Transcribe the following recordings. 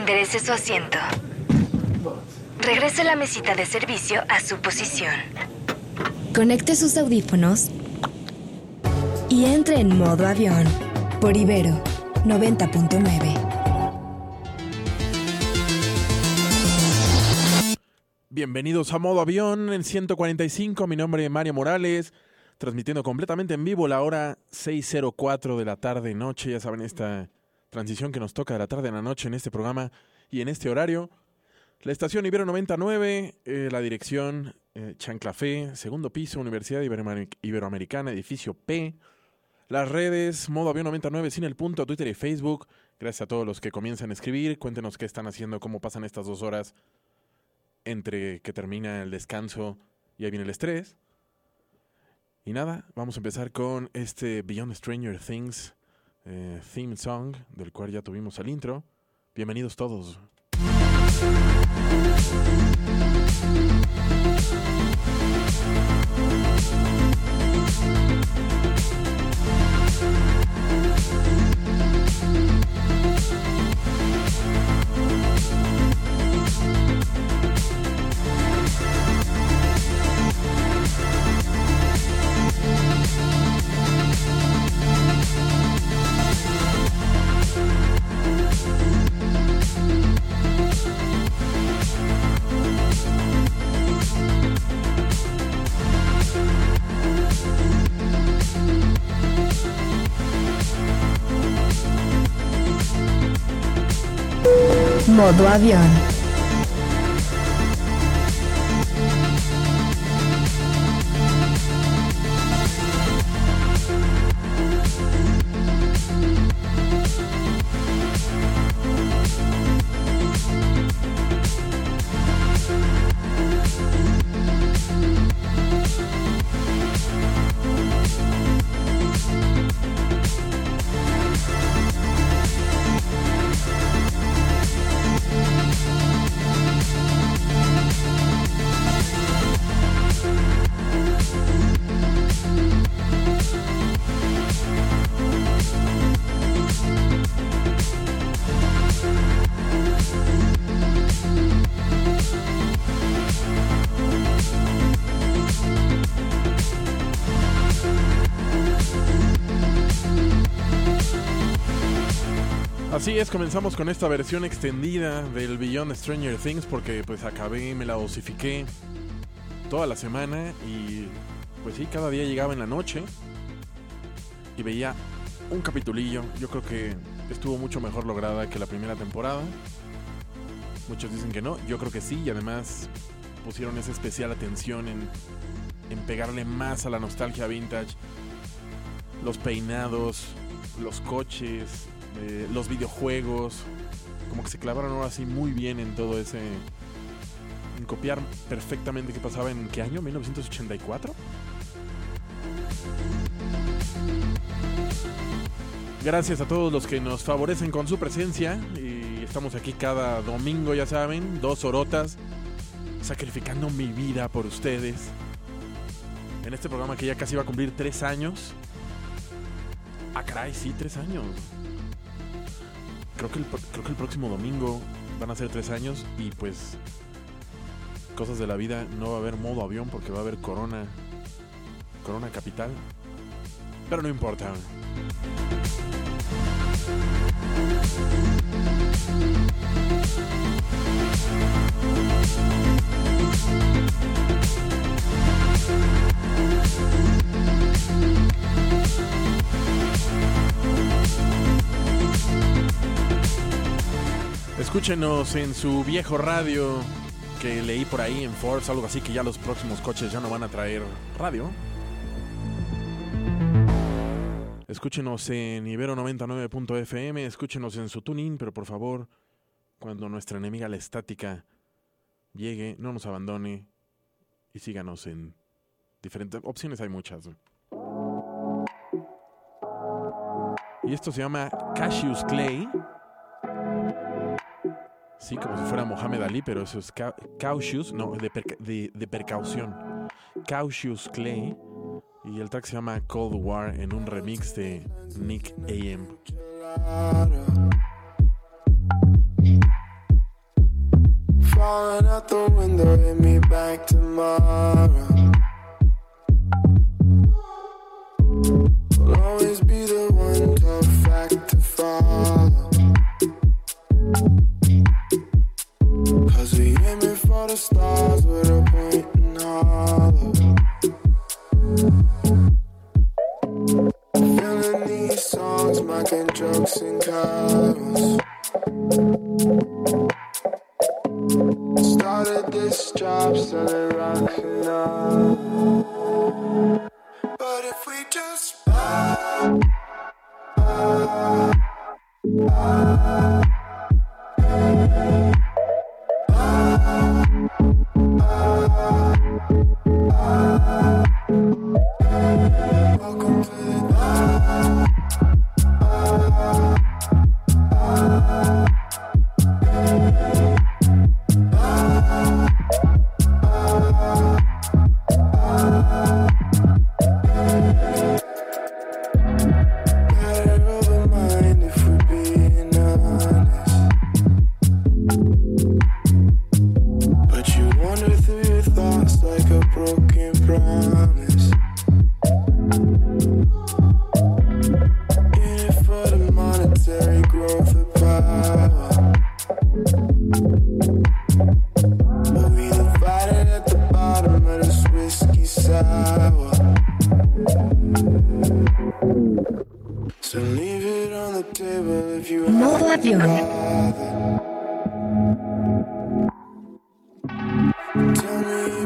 enderece su asiento. Regrese la mesita de servicio a su posición. Conecte sus audífonos y entre en modo avión por Ibero 90.9. Bienvenidos a Modo Avión en 145. Mi nombre es Mario Morales, transmitiendo completamente en vivo la hora 6.04 de la tarde noche. Ya saben, esta transición que nos toca de la tarde a la noche en este programa y en este horario. La estación Ibero 99, eh, la dirección eh, Chanclafé, segundo piso, Universidad Iberoamericana, edificio P. Las redes, modo avión 99, sin el punto, Twitter y Facebook. Gracias a todos los que comienzan a escribir. Cuéntenos qué están haciendo, cómo pasan estas dos horas entre que termina el descanso y ahí viene el estrés. Y nada, vamos a empezar con este Beyond Stranger Things eh, theme song, del cual ya tuvimos el intro. Bienvenidos todos. Modo avión. Así es, comenzamos con esta versión extendida del Beyond Stranger Things porque pues acabé, me la dosifiqué toda la semana y pues sí, cada día llegaba en la noche y veía un capitulillo. Yo creo que estuvo mucho mejor lograda que la primera temporada. Muchos dicen que no, yo creo que sí y además pusieron esa especial atención en, en pegarle más a la nostalgia vintage. Los peinados, los coches, los videojuegos, como que se clavaron ahora sí muy bien en todo ese... En copiar perfectamente qué pasaba en qué año, 1984. Gracias a todos los que nos favorecen con su presencia. Y estamos aquí cada domingo, ya saben, dos horotas, sacrificando mi vida por ustedes. En este programa que ya casi va a cumplir tres años. Ah, caray, sí, tres años creo que, el, creo que el próximo domingo van a ser tres años y pues cosas de la vida no va a haber modo avión porque va a haber corona corona capital pero no importa Escúchenos en su viejo radio que leí por ahí en Forbes, algo así que ya los próximos coches ya no van a traer radio. Escúchenos en Ibero 99.fm, escúchenos en su tuning, pero por favor, cuando nuestra enemiga la estática llegue, no nos abandone y síganos en diferentes opciones, hay muchas. Y esto se llama Cassius Clay. Sí, como si fuera Mohamed Ali, pero eso es Cautious, no, de, de, precaución. Cautious Clay. Y el track se llama Cold War en un remix de Nick AM. falling out the window, hit me back tomorrow. Will always be the the stars with a point in hollow. Feeling these songs, making jokes and carols. Started this job selling rocks and all. But if we just welcome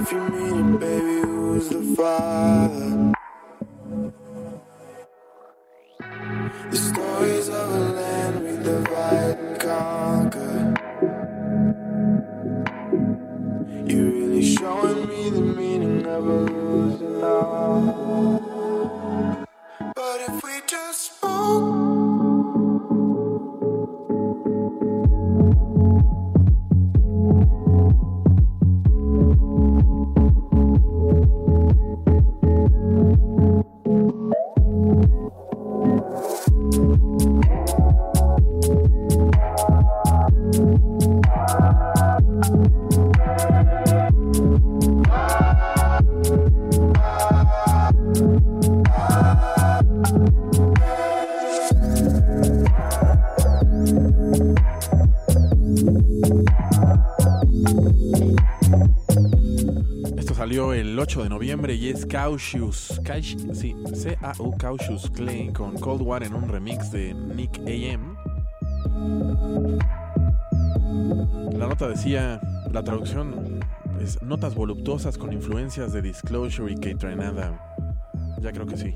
if you mean it, baby, who's the father? Cautious, sí, C-A-U Cautious Clay con Cold War en un remix de Nick AM. La nota decía, la traducción es notas voluptuosas con influencias de Disclosure y Kate Renada. Ya creo que sí.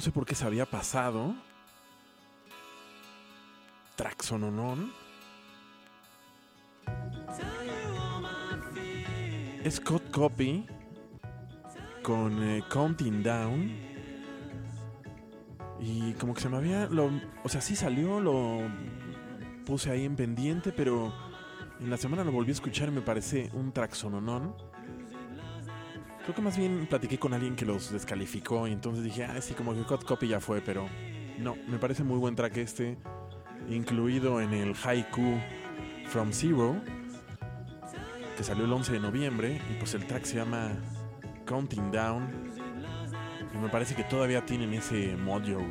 No sé por qué se había pasado. Es Scott Copy con eh, Counting Down. Y como que se me había. O sea, sí salió, lo puse ahí en pendiente, pero en la semana lo volví a escuchar y me parece un track sononón. Creo que más bien platiqué con alguien que los descalificó y entonces dije, ah, sí, como que Cut Copy ya fue, pero no, me parece muy buen track este, incluido en el Haiku From Zero, que salió el 11 de noviembre, y pues el track se llama Counting Down, y me parece que todavía tienen ese mojo.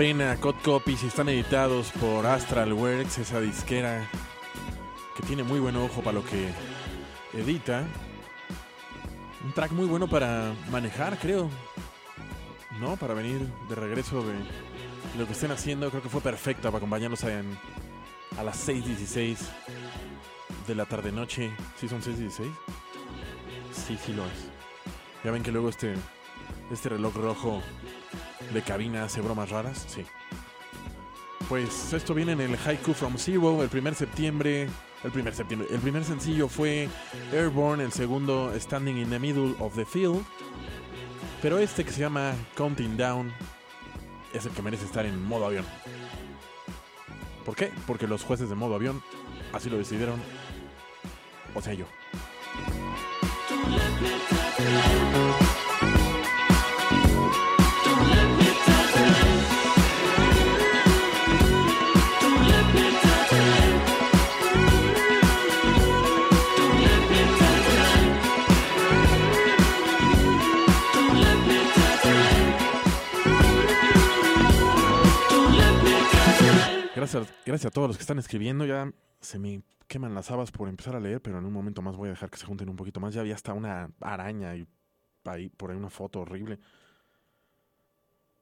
Pena? Cod Copies están editados por Astral Works, esa disquera que tiene muy buen ojo para lo que edita. Un track muy bueno para manejar, creo. ¿No? Para venir de regreso de lo que estén haciendo. Creo que fue perfecta para acompañarnos en- a las 6.16 de la tarde-noche. ¿Sí son 6.16? Sí, sí lo es. Ya ven que luego este, este reloj rojo de cabina hace bromas raras, sí. Pues esto viene en el Haiku from Zero, el primer septiembre. El primer septiembre. El primer sencillo fue Airborne, el segundo Standing in the Middle of the Field. Pero este que se llama Counting Down es el que merece estar en modo avión. ¿Por qué? Porque los jueces de modo avión así lo decidieron. O sea, yo. Gracias, a todos los que están escribiendo. Ya se me queman las habas por empezar a leer, pero en un momento más voy a dejar que se junten un poquito más. Ya había hasta una araña y ahí, por ahí una foto horrible.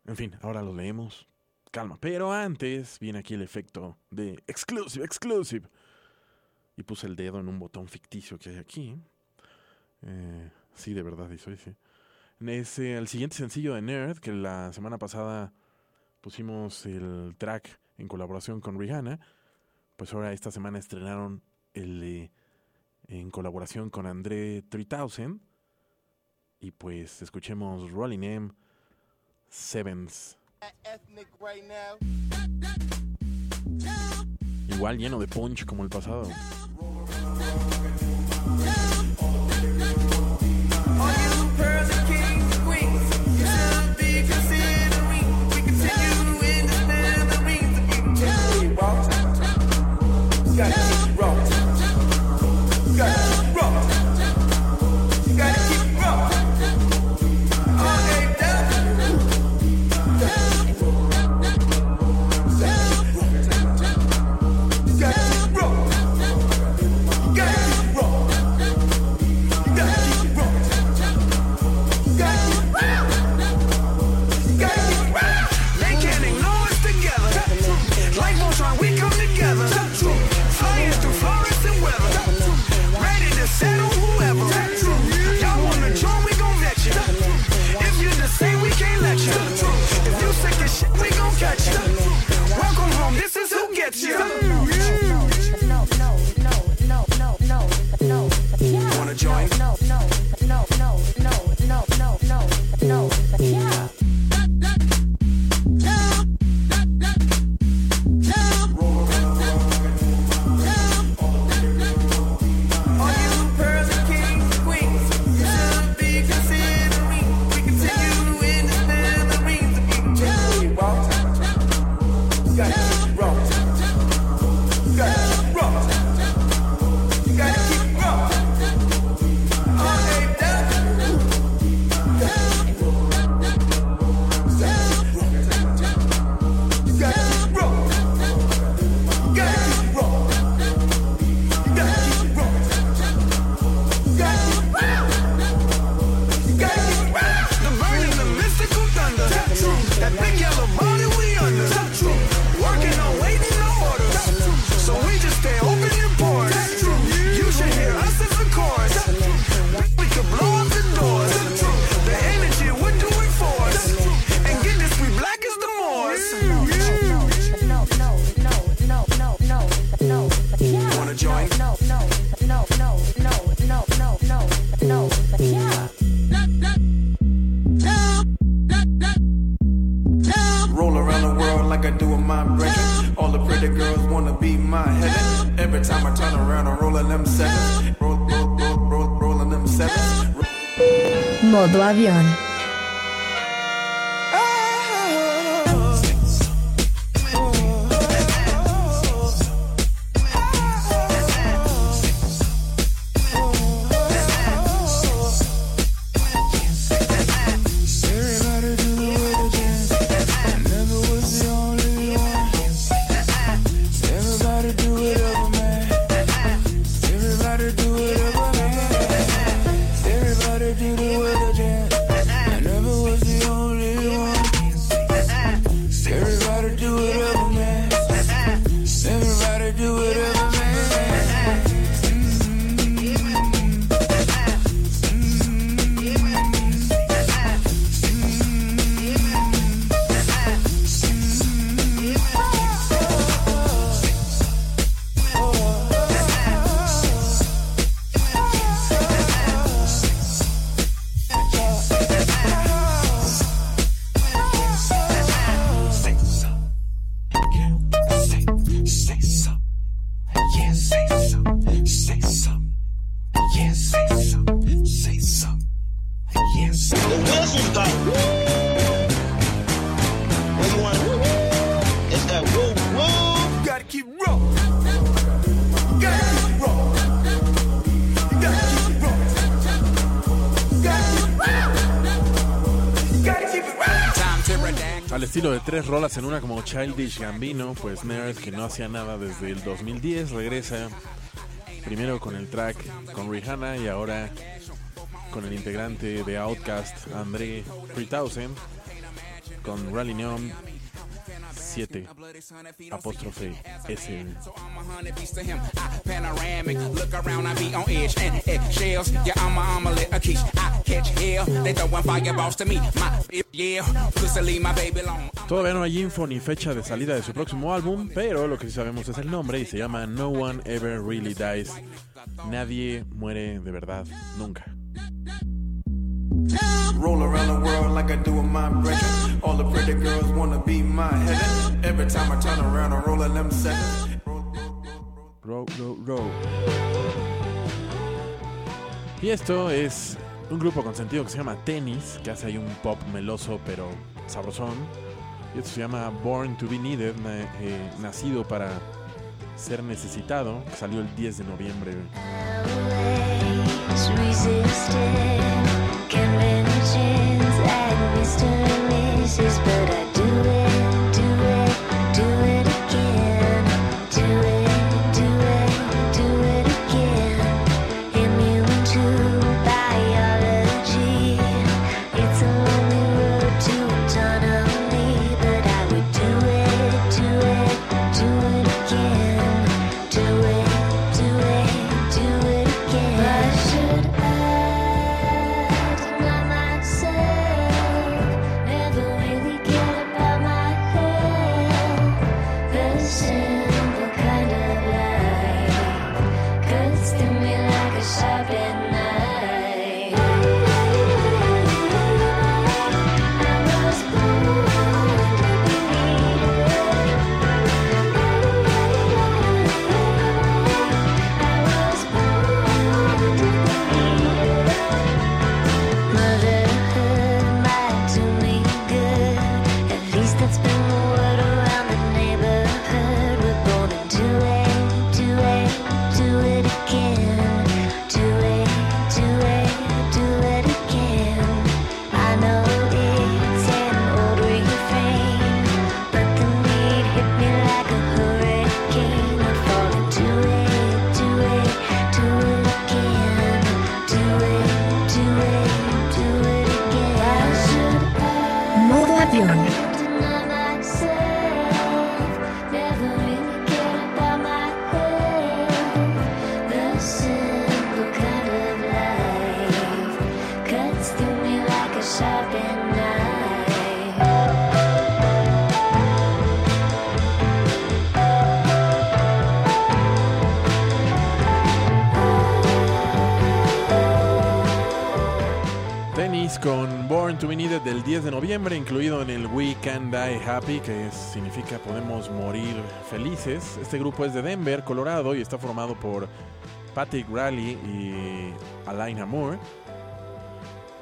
En fin, ahora lo leemos. Calma. Pero antes viene aquí el efecto de exclusive, exclusive. Y puse el dedo en un botón ficticio que hay aquí. Eh, sí, de verdad, y soy, sí. Es eh, el siguiente sencillo de Nerd, que la semana pasada pusimos el track en colaboración con Rihanna. Pues ahora esta semana estrenaron el eh, en colaboración con André 3000. Y pues escuchemos Rolling M Sevens. Igual lleno de punch como el pasado. You around, I'm rolling them sevens. Roll, roll, roll, roll, rolling them sevens. Modo avión. Tres rolas en una como Childish Gambino, pues Nerd, que no hacía nada desde el 2010, regresa primero con el track con Rihanna y ahora con el integrante de Outkast, André 3000, con Rally Neon 7, apóstrofe S. Catch hell. They throwing fireballs to me. My yeah, pussy leave my baby alone. Todavía no hay info ni fecha de salida de su próximo álbum, pero lo que sí sabemos es el nombre y se llama No One Ever Really Dies. Nadie muere de verdad, nunca. Roll around the world like I do with my. All the pretty girls wanna be my heaven. Every time I turn around, I'm rolling them. Row, row, row. Y esto es un grupo con sentido que se llama Tennis, que hace ahí un pop meloso pero sabrosón. Y se llama Born to Be Needed, eh, nacido para ser necesitado, salió el 10 de noviembre. Incluido en el We Can Die Happy, que significa podemos morir felices. Este grupo es de Denver, Colorado, y está formado por Patrick Raleigh y Alain Moore.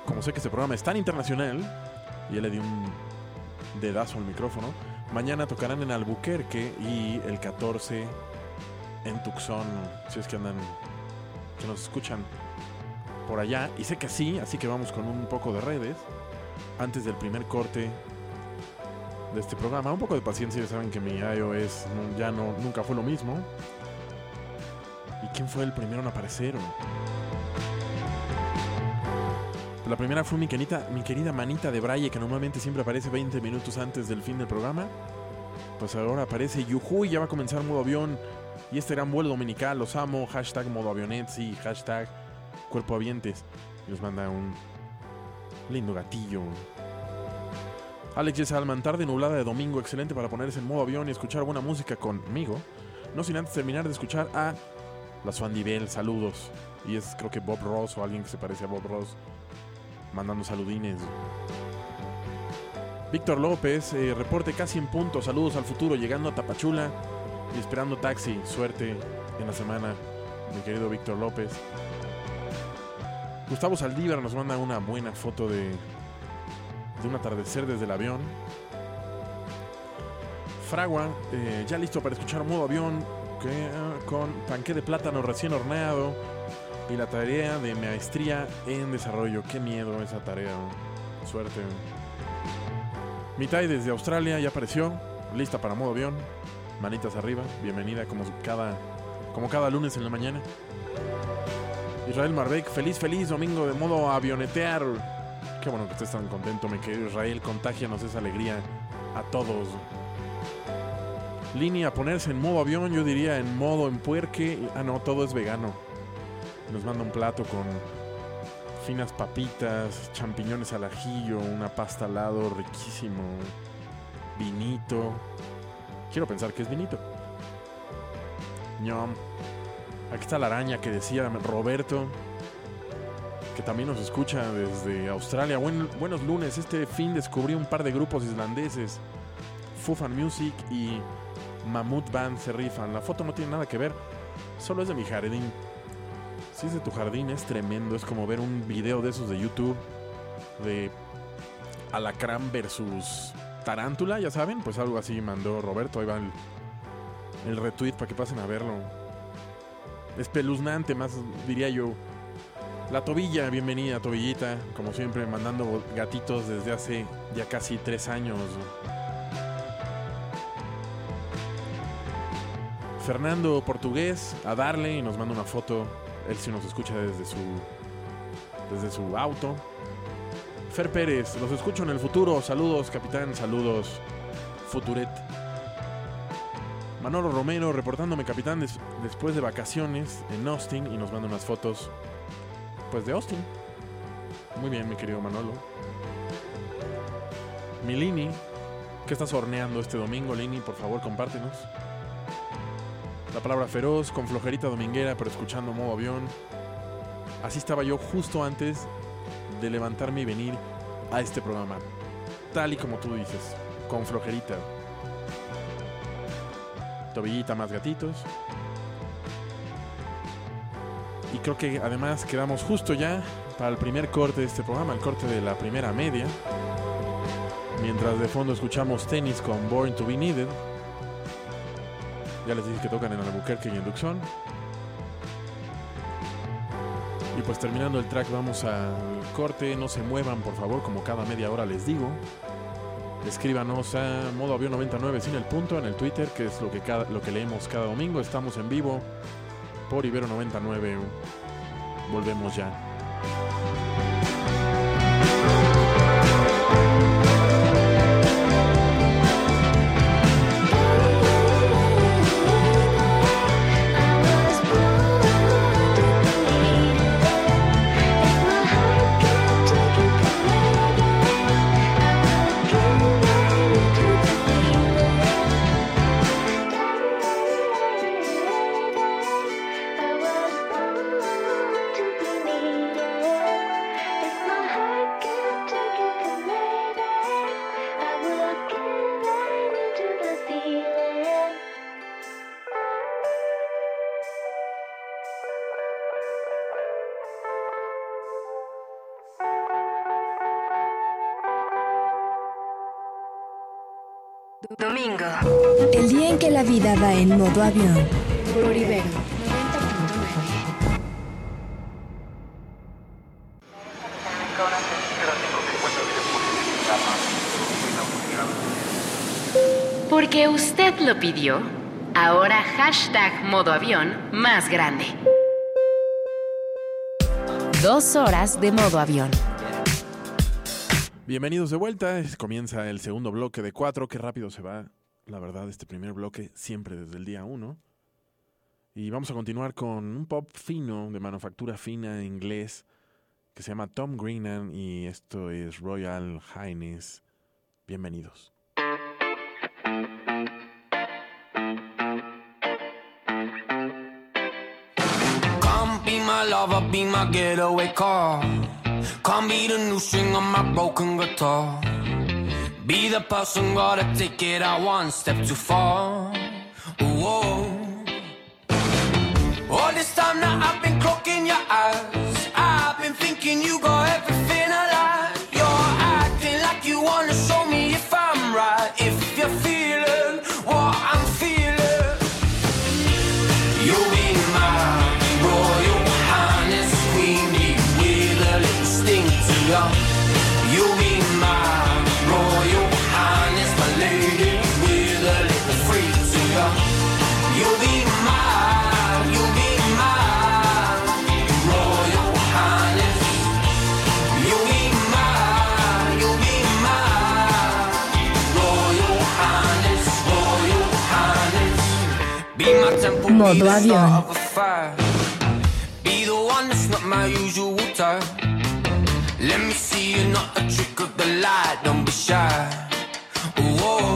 Como sé que este programa es tan internacional, y le dio un dedazo al micrófono, mañana tocarán en Albuquerque y el 14 en Tucson, si es que andan, que nos escuchan por allá. Y sé que sí, así que vamos con un poco de redes antes del primer corte de este programa. Un poco de paciencia, ya saben que mi iOS ya no, nunca fue lo mismo. ¿Y quién fue el primero en aparecer? La primera fue mi querida, mi querida manita de Braille, que normalmente siempre aparece 20 minutos antes del fin del programa. Pues ahora aparece Yuhu y ya va a comenzar modo avión. Y este gran vuelo dominical, los amo. Hashtag modo avionet, sí, hashtag cuerpo avientes. Y nos manda un lindo gatillo. Alex Yes Alman, tarde nublada de domingo, excelente para ponerse en modo avión y escuchar buena música conmigo. No sin antes terminar de escuchar a la Swandy Bell, saludos. Y es creo que Bob Ross o alguien que se parece a Bob Ross mandando saludines. Víctor López, eh, reporte casi en punto, saludos al futuro, llegando a Tapachula y esperando taxi. Suerte en la semana, mi querido Víctor López. Gustavo Saldívar nos manda una buena foto de, un atardecer desde el avión. Fragua, eh, ya listo para escuchar modo avión ah, con panqué de plátano recién horneado y la tarea de maestría en desarrollo. Qué miedo esa tarea. Suerte. Mitai desde Australia ya apareció, lista para modo avión. Manitas arriba, bienvenida como cada, como cada lunes en la mañana. Israel Marbeck, feliz, feliz domingo de modo avionetear. Qué bueno que estés tan contento, mi querido Israel. Contágianos esa alegría a todos. Línea, ponerse en modo avión, yo diría en modo empuerque. Ah, no, todo es vegano. Nos manda un plato con finas papitas, champiñones al ajillo, una pasta al lado riquísimo, vinito. Quiero pensar que es vinito. Ñom. Aquí está la araña que decía Roberto, que también nos escucha desde Australia. Buen- buenos lunes, este fin descubrí un par de grupos islandeses, Fufan Music y Mammoth Band se rifan. La foto no tiene nada que ver, solo es de mi jardín. Si es de tu jardín, es tremendo. Es como ver un video de esos de YouTube de Alacrán versus Tarántula, ya saben. Pues algo así mandó Roberto. Ahí va el retweet para que pasen a verlo. Espeluznante, más diría yo. La tobilla, bienvenida, tobillita. Como siempre, mandando gatitos desde hace ya casi tres años. Fernando Portugués, a darle y nos manda una foto. Él sí nos escucha desde su, desde su auto. Fer Pérez, los escucho en el futuro. Saludos, capitán. Saludos, Futuret. Manolo Romero, reportándome, capitán, des- después de vacaciones en Austin y nos manda unas fotos, pues de Austin. Muy bien, mi querido Manolo. Milini, ¿qué estás horneando este domingo, Lini? Por favor, compártenos. La palabra feroz, con flojerita dominguera, pero escuchando modo avión. Así estaba yo justo antes de levantarme y venir a este programa. Tal y como tú dices, con flojerita. Tobillita más gatitos. Y creo que además quedamos justo ya para el primer corte de este programa, el corte de la primera media. Mientras de fondo escuchamos tenis con Born to be Needed. Ya les dije que tocan en Albuquerque y en Tucson. Y pues terminando el track vamos al corte. No se muevan por favor, como cada media hora les digo. Escríbanos a modo avión 99 sin el punto en el Twitter, que es lo que, cada, lo que leemos cada domingo. Estamos en vivo por Ibero 99. Volvemos ya. Domingo. El día en que la vida va en modo avión. Por Ibero 90.9. Porque usted lo pidió, ahora hashtag modo avión más grande. Dos horas de modo avión. Bienvenidos de vuelta. Comienza el segundo bloque de cuatro. Qué rápido se va, la verdad, este primer bloque, siempre desde el día uno. Y vamos a continuar con un pop fino, de manufactura fina, inglés, que se llama Tom Greenan y esto es Royal Highness. Bienvenidos. Be my getaway. Come be the new string my broken guitar. Be the person gotta take it out one step too far. Whoa. All this time now I've been clocking your eyes. Usual type. Let me see you, not a trick of the light. Don't be shy. Whoa.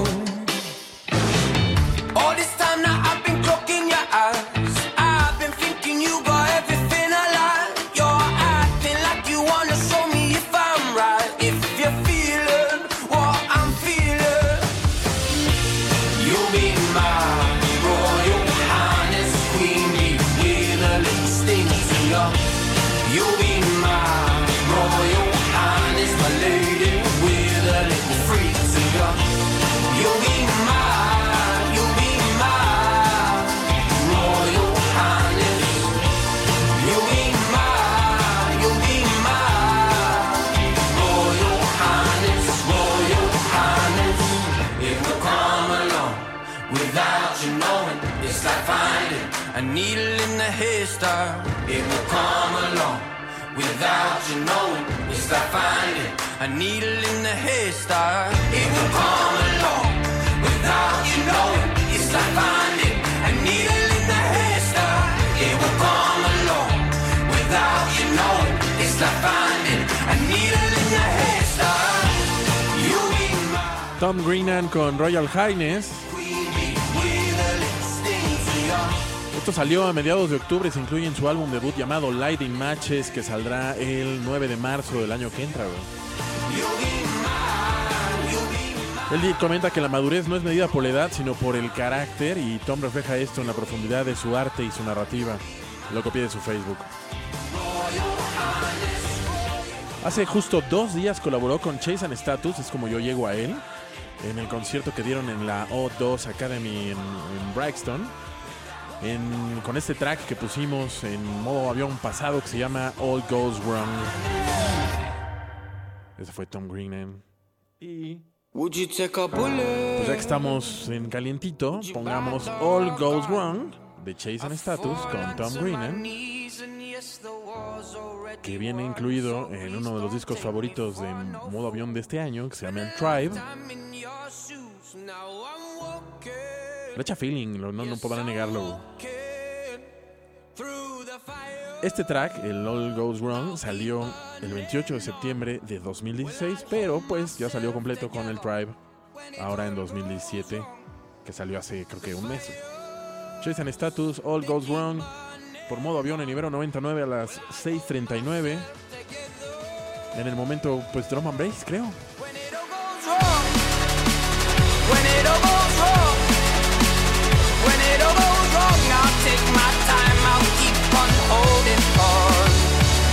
A needle in the hairstyle. It will come along without you knowing. It's like finding a needle in the hairstyle. It will come along without you knowing. It's like finding a needle in the my Tom Greenan con Royal Highness. Esto salió a mediados de octubre, se incluye en su álbum debut llamado Lighting Matches, que saldrá el 9 de marzo del año que entra. güey. Él comenta que la madurez no es medida por la edad, sino por el carácter, y Tom refleja esto en la profundidad de su arte y su narrativa. Lo copié de su Facebook. Hace justo dos días colaboró con Chase and Status, es como yo llego a él, en el concierto que dieron en la O2 Academy en, en Brixton. en- con este track que pusimos en modo avión pasado que se llama All Goes Wrong. Ese fue Tom Greenan. Y Pues ya que estamos en calientito, pongamos All Goes Wrong de Chase and Status con Tom Greenan, que viene incluido en uno de los discos favoritos de modo avión de este año, que se llama El Tribe. Le echa feeling, no, no podrán negarlo. Este track, el All Goes Wrong, salió el 28 de septiembre de 2016, pero pues ya salió completo con el Tribe ahora en 2017, que salió hace creo que un mes. Chase and Status, All Goes Wrong, por modo avión en Ibero 99 a las 6.39. En el momento, pues drum and bass, creo. When it all goes wrong, I'll take my time, I'll keep on holding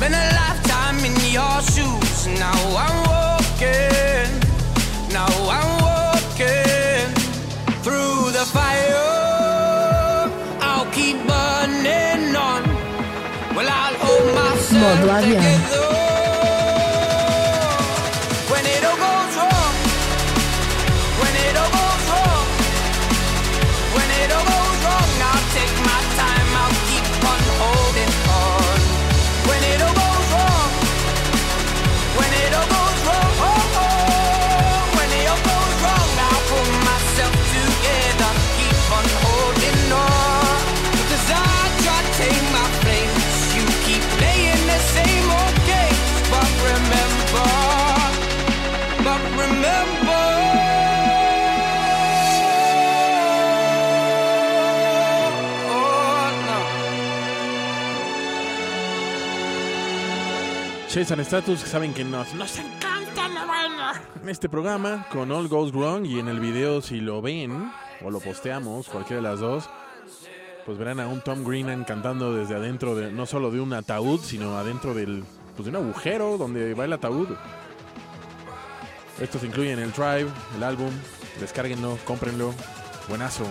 Spent a lifetime in your shoes. Now I'm walking. Now I'm walking through the fire. I'll keep burning on. Well, I'll hold myself together. Chase Status, saben que nos, nos encanta la vaina. En este programa, con All Goes Wrong, y en el video, si lo ven, o lo posteamos, cualquiera de las dos, pues verán a un Tom Greenan cantando desde adentro, de, no solo de un ataúd, sino adentro del, pues de un agujero donde va el ataúd. Estos incluyen el Tribe, el álbum, descárguenlo, cómprenlo, buenazo.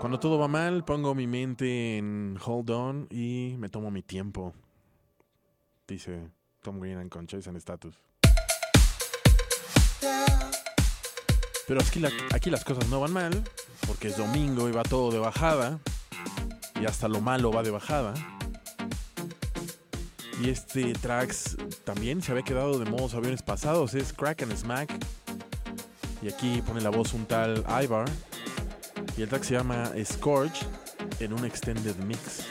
Cuando todo va mal, pongo mi mente en hold on y me tomo mi tiempo. Dice Tom Greenan con Chase and Status. Pero aquí las cosas no van mal, porque es domingo y va todo de bajada, y hasta lo malo va de bajada. Y este tracks también se había quedado de modos aviones pasados, es Crack and Smack. Y aquí pone la voz un tal Ivar. Y el track se llama Scourge en un extended mix.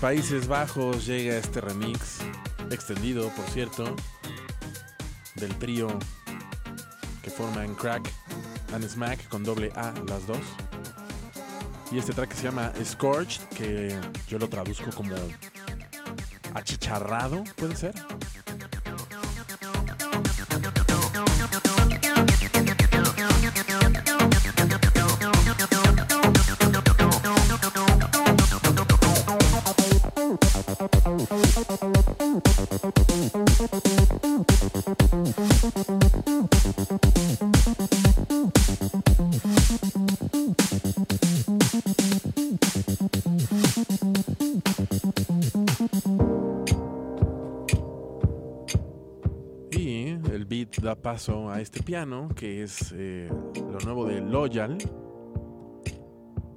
Países Bajos, llega este remix, extendido, por cierto, del trío que forman Crack and Smack con doble A las dos. Y este track se llama Scorched, que yo lo traduzco como achicharrado, ¿puede ser? Paso a este piano, que es eh, lo nuevo de Loyal.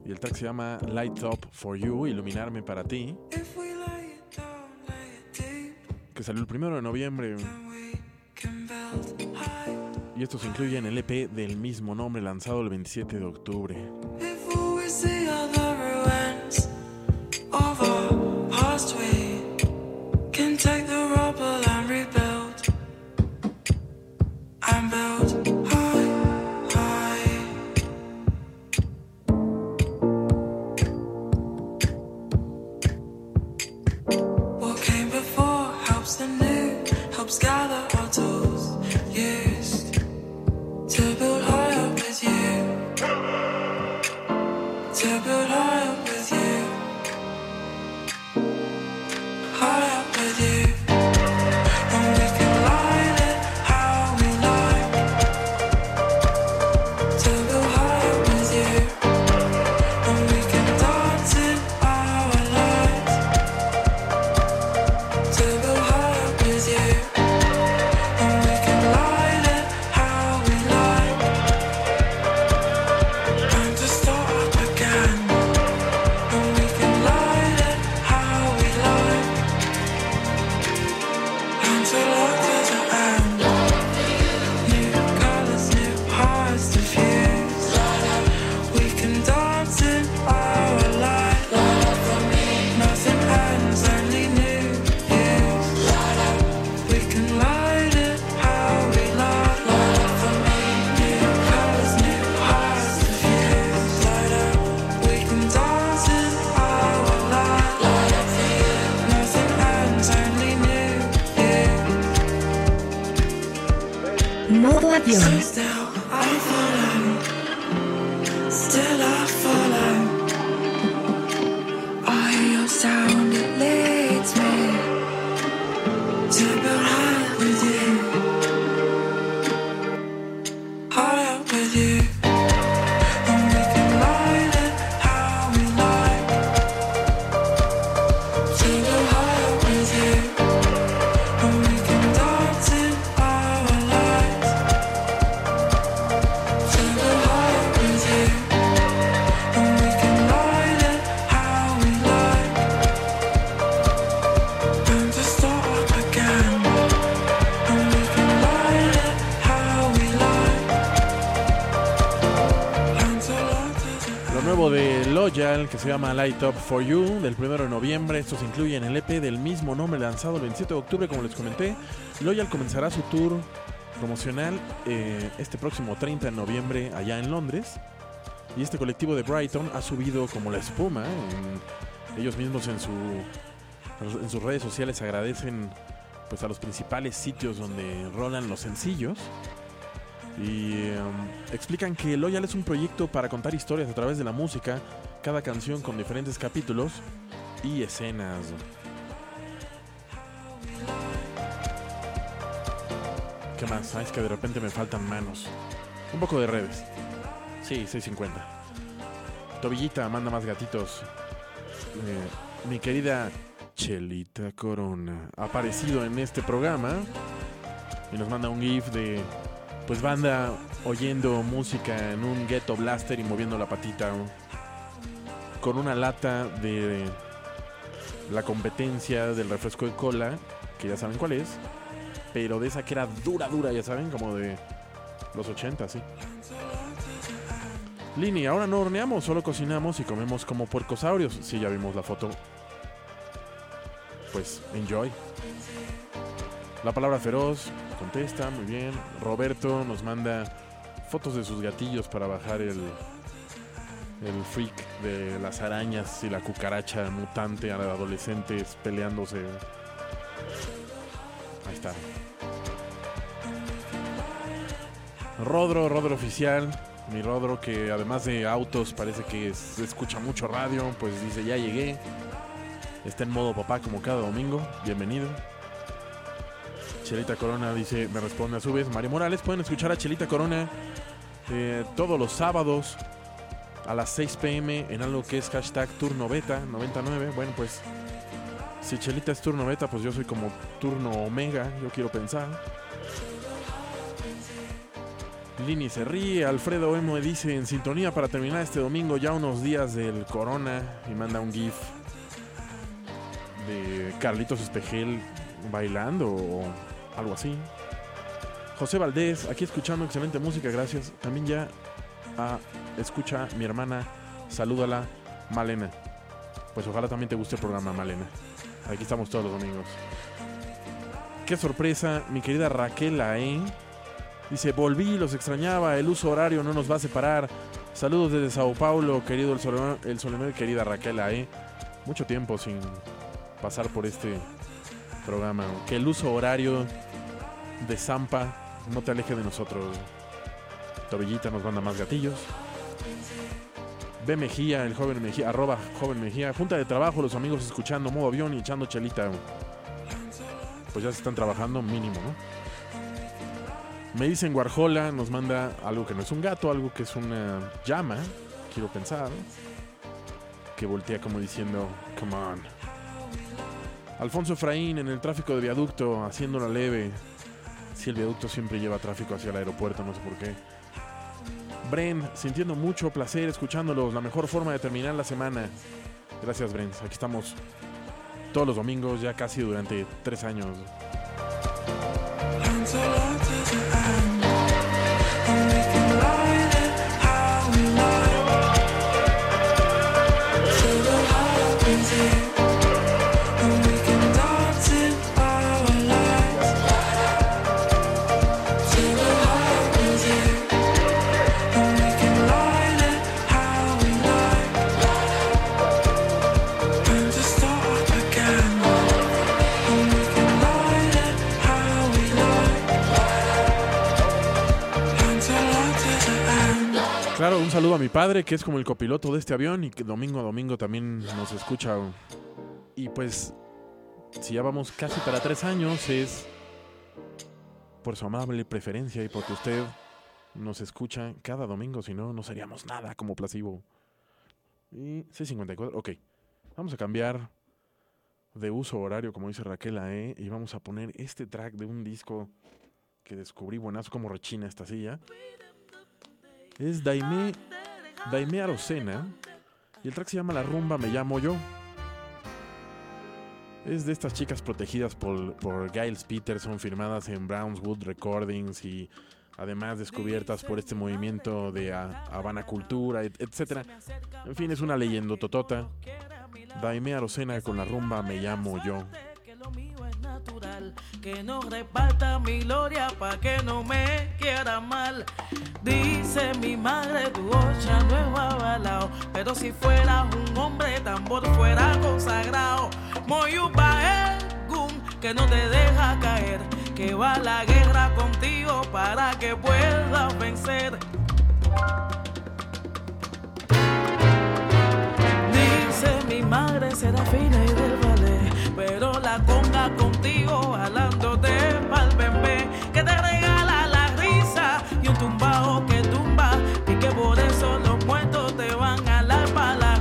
Y el track se llama Light Up for You, Iluminarme para ti, que salió el primero de noviembre. Y esto se incluye en el EP del mismo nombre, lanzado el 27 de octubre. Modo Light Up For You, del 1 de noviembre. Esto se incluye en el EP del mismo nombre, lanzado el 27 de octubre, como les comenté. Loyal comenzará su tour promocional eh, este próximo 30 de noviembre allá en Londres. Y este colectivo de Brighton ha subido como la espuma. en- ellos mismos en, su, en sus redes sociales agradecen pues, a los principales sitios donde rolan los sencillos. Y em, explican que Loyal es un proyecto para contar historias a través de la música, cada canción con diferentes capítulos y escenas. ¿Qué más? Sabes que de repente me faltan manos. Un poco de redes. Sí, 650. Tobillita manda más gatitos. Eh, mi querida Chelita Corona. Ha aparecido en este programa y nos manda un GIF de pues banda oyendo música en un ghetto blaster y moviendo la patita con una lata de la competencia del refresco de cola, que ya saben cuál es, pero de esa que era dura, dura, ya saben, como de los 80, sí. Lini, ahora no horneamos, solo cocinamos y comemos como puercosaurios. Sí, ya vimos la foto. Pues, enjoy. La palabra feroz, contesta, muy bien. Roberto nos manda fotos de sus gatillos para bajar el, el freak de las arañas y la cucaracha mutante a adolescentes peleándose. Ahí está. Rodro, Rodro oficial. Mi Rodro que además de autos parece que escucha mucho radio. Pues dice, ya llegué. Está en modo papá como cada domingo. Bienvenido. Chelita Corona dice, me responde a su vez. Mario Morales, pueden escuchar a Chelita Corona eh, todos los sábados a las 6 pm en algo que es hashtag turno beta 99. Bueno, pues si Chelita es turno beta, pues yo soy como turno omega, yo quiero pensar. Lini se ríe, Alfredo Emo dice en sintonía para terminar este domingo ya unos días del corona y manda un gif de Carlitos Espejel bailando o algo así. José Valdés, aquí escuchando excelente música, gracias. También ya ah, escucha mi hermana, salúdala, Malena. Pues ojalá también te guste el programa, Malena. Aquí estamos todos los domingos. Qué sorpresa, mi querida Raquel ¿eh? Dice, volví, los extrañaba, el uso horario no nos va a separar. Saludos desde Sao Paulo, querido el Solemar, querida Raquel ¿eh? Mucho tiempo sin pasar por este programa. Que el uso horario de Zampa no te aleje de nosotros. Tobillita nos manda más gatillos. B Mejía, el joven Mejía, arroba joven Mejía. Junta de trabajo, los amigos escuchando modo avión y echando chelita. Pues ya se están trabajando mínimo, ¿no? Me dicen Guarjola, nos manda algo que no es un gato, algo que es una llama, quiero pensar. Que voltea como diciendo, come on. Alfonso Efraín en el tráfico de viaducto, haciéndola leve. Si el viaducto siempre lleva tráfico hacia el aeropuerto, no sé por qué. Bren, sintiendo mucho placer escuchándolos, la mejor forma de terminar la semana. Gracias, Bren. Aquí estamos todos los domingos, ya casi durante tres años. Saludo a mi padre, que es como el copiloto de este avión y que domingo a domingo también nos escucha. Y pues, si ya vamos casi para tres años, es por su amable preferencia y porque usted nos escucha cada domingo, si no, no seríamos nada como Placebo. Y C54, ok. Vamos a cambiar de uso horario, como dice Raquel E, y vamos a poner este track de un disco que descubrí buenazo como rechina esta silla. Es Daime, Daime Arocena. Y el track se llama La Rumba Me Llamo Yo. Es de estas chicas protegidas por, por Giles Peterson, firmadas en Brownswood Recordings y además descubiertas por este movimiento de Habana Cultura, et- etc. En fin, es una leyenda totota. Daime Arocena con la rumba Me Llamo Yo. Que no reparta mi gloria pa' que no me quiera mal. Dice mi madre, tu ocha no es avalao, pero si fueras un hombre, tambor fuera consagrado. Moyuba Egum, que no te deja caer, que va a la guerra contigo para que puedas vencer. Dice mi madre será fina y del ballet, pero la conga contigo jalándote pa'l bebé que te regala la risa y un tumbajo que tumba y que por eso los muertos te van a la pa' la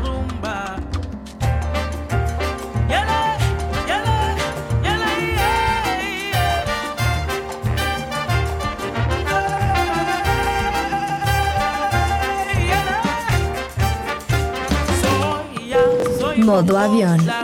Soy ya, soy Modo avión.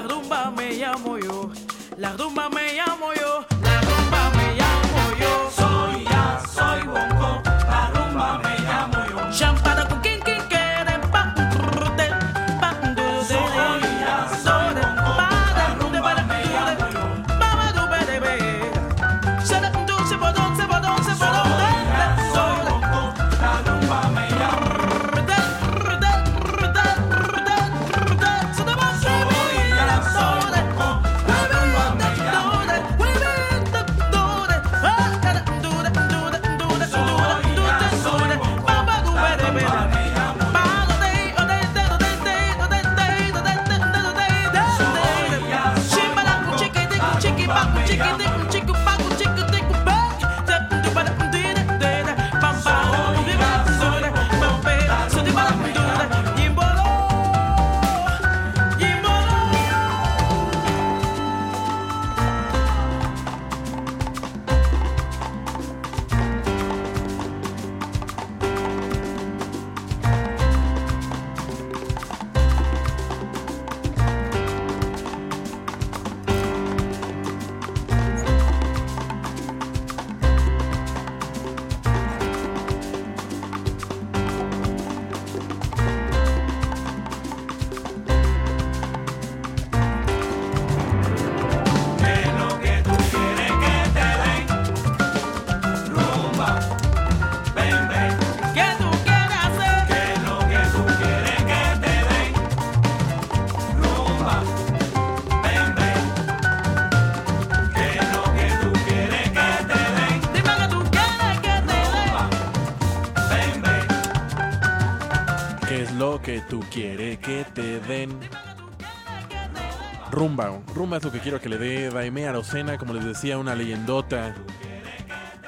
Rumba. Rumba es lo que quiero que le dé Daime Arocena, como les decía, una leyendota.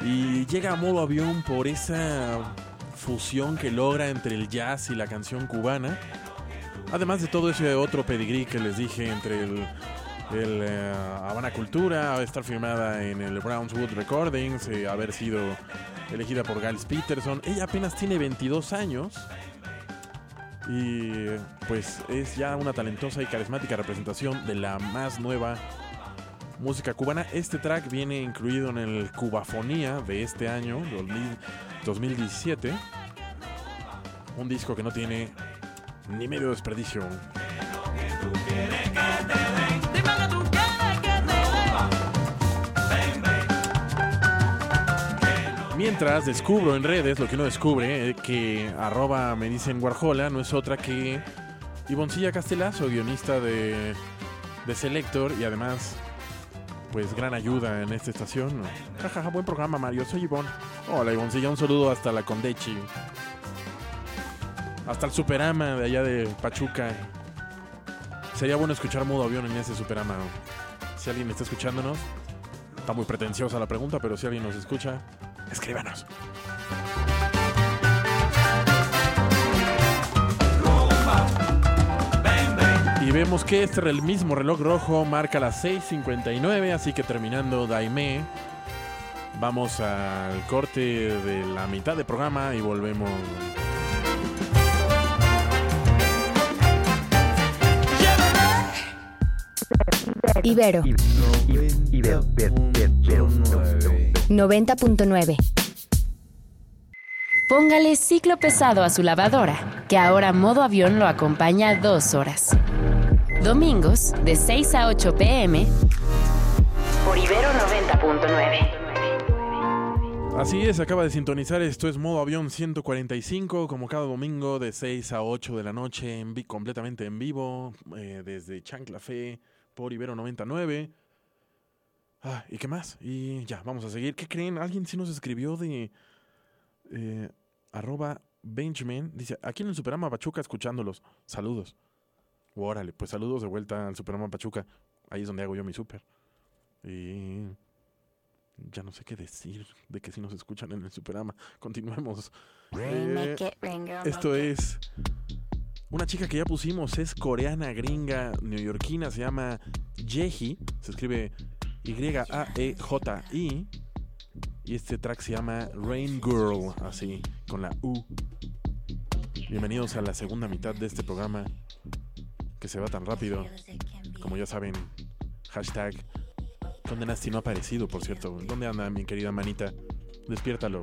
Y llega a modo avión por esa fusión que logra entre el jazz y la canción cubana. Además de todo ese otro pedigrí que les dije entre el, eh, Habana Cultura, estar firmada en el Brownswood Recordings, eh, haber sido elegida por Giles Peterson. Ella apenas tiene 22 años. Y pues es ya una talentosa y carismática representación de la más nueva música cubana. Este track viene incluido en el Cubafonía de este año, 2000 2017. Un disco que no tiene ni medio desperdicio. Mientras descubro en redes lo que uno descubre, eh, que arroba me dicen Guarjola no es otra que Ivoncilla Castelazo, guionista de, de Selector y además, pues gran ayuda en esta estación. Jajaja, buen programa Mario, soy Ivonne. Hola Ivoncilla, un saludo hasta la Condechi. Hasta el Superama de allá de Pachuca. Sería bueno escuchar modo avión en ese Superama. Si alguien está escuchándonos, está muy pretenciosa la pregunta, pero si alguien nos escucha, escríbanos. Y vemos que este el mismo reloj rojo marca las 6.59, así que terminando Daime, vamos al corte de la mitad del programa y volvemos. Ibero 90.9. Póngale ciclo pesado a su lavadora, que ahora modo avión lo acompaña dos horas. Domingos, de 6 a 8 pm, por Ibero 90.9. Así es, acaba de sintonizar, esto es modo avión 145, como cada domingo de 6 a 8 de la noche, en vi- completamente en vivo, eh, desde Chanclafé por Ibero 99. Ah, ¿Y qué más? Y ya, vamos a seguir. ¿Qué creen? Alguien sí nos escribió de eh, arroba Benjamin. Dice, aquí en el Superama Pachuca escuchándolos. Saludos. Órale, pues saludos de vuelta al Superama Pachuca. Ahí es donde hago yo mi super. Y ya no sé qué decir de que si nos escuchan en el Superama. Continuemos. Eh, esto es una chica que ya pusimos, es coreana, gringa, neoyorquina, se llama Yehi, se escribe Y-A-E-J-I. Y este track se llama Rain Girl, así, con la U. Bienvenidos a la segunda mitad de este programa. que se va tan rápido. Como ya saben, hashtag ¿Dónde Nasty no ha aparecido, por cierto? ¿Dónde anda mi querida manita? Despiértalo.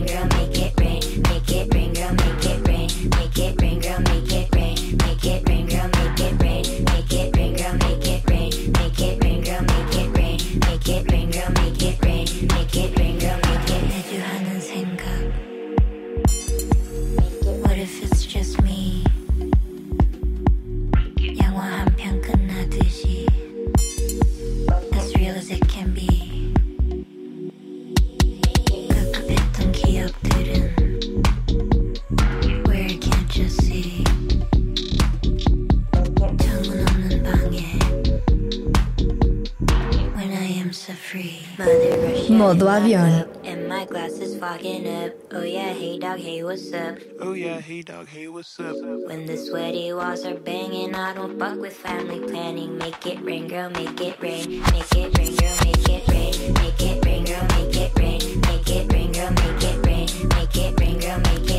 Modo avión. And my glass is fogging up Oh yeah, hey dog, hey what's up Oh yeah, hey dog, hey what's up? When the sweaty walls are banging, I don't fuck with family planning. Make it rain, girl, make it rain. Make it rain, girl, make it rain. Make it rain, girl, make it rain. Make it rain, girl, make it rain. Make it rain, girl, make it rain.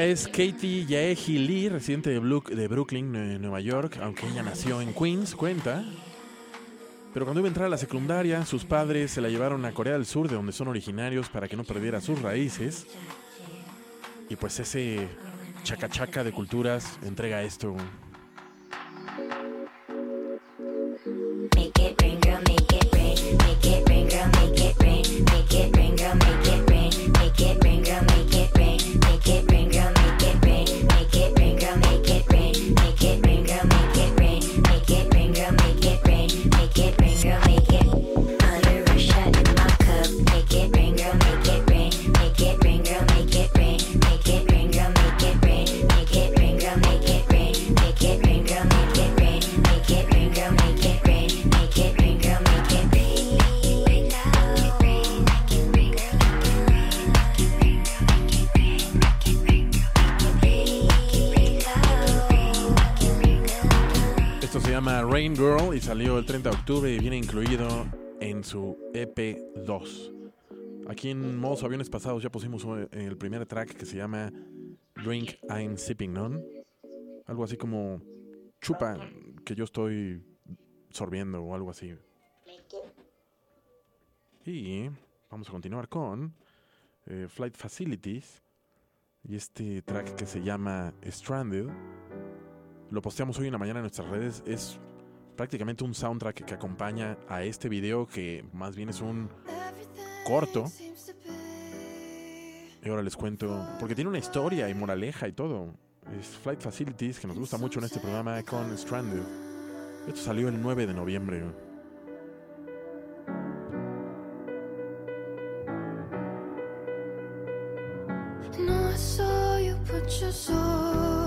Es Katie Yaeji Lee, residente de, Brooklyn, Nueva York, aunque ella nació en Queens, cuenta. Pero cuando iba a entrar a la secundaria, sus padres se la llevaron a Corea del Sur, de donde son originarios, para que no perdiera sus raíces. Y pues ese chacachaca de culturas entrega esto. Salió el 30 de octubre y viene incluido en su EP2. Aquí en modos aviones pasados ya pusimos un- el primer track que se llama Drink I'm Sipping On. Algo así como chupa que yo estoy sorbiendo o algo así. Y vamos a continuar con eh, Flight Facilities y este track que se llama Stranded. Lo posteamos hoy en la mañana en nuestras redes. Es prácticamente un soundtrack que acompaña a este video que más bien es un corto. Y ahora les cuento, porque tiene una historia y moraleja y todo. Es Flight Facilities, que nos gusta mucho en este programa con Stranded. Esto salió el 9 de noviembre. No, you put your soul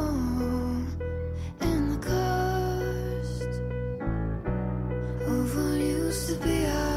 to be our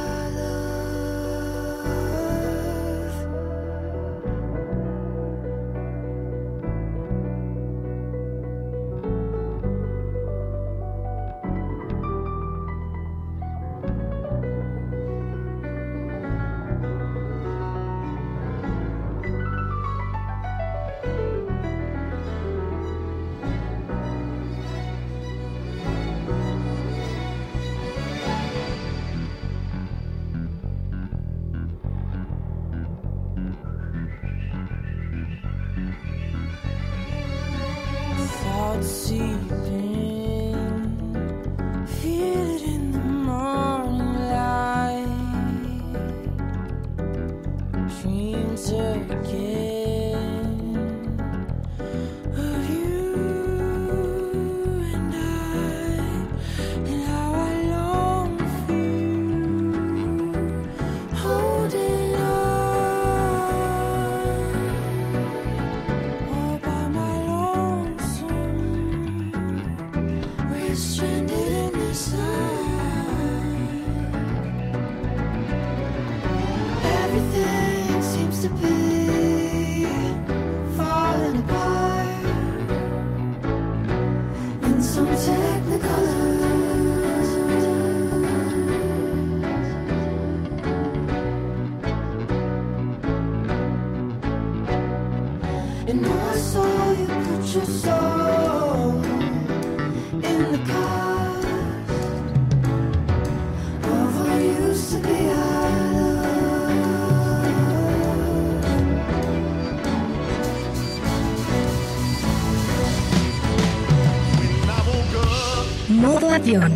Modo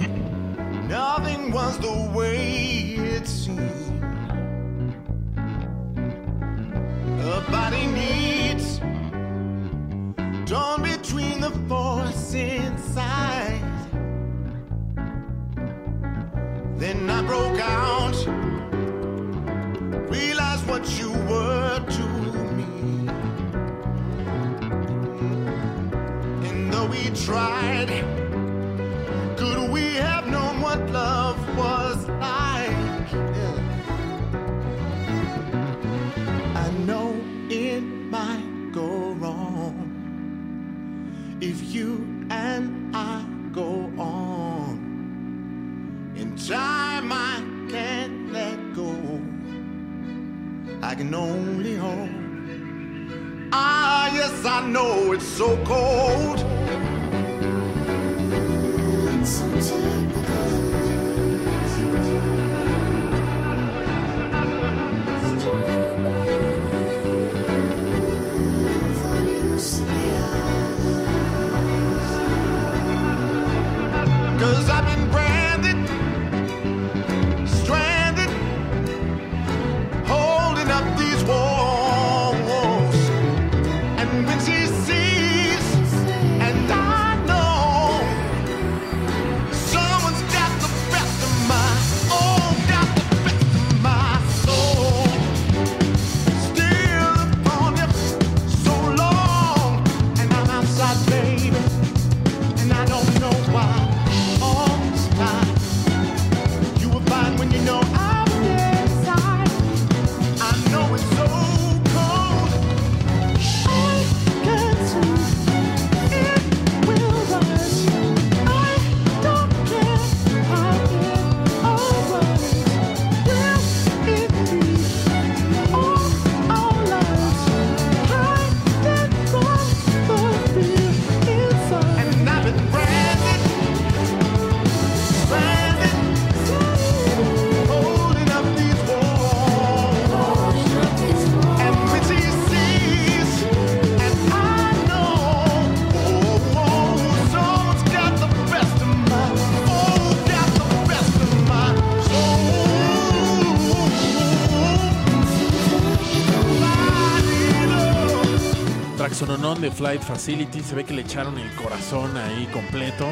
Flight Facility. Se ve que le echaron el corazón ahí completo.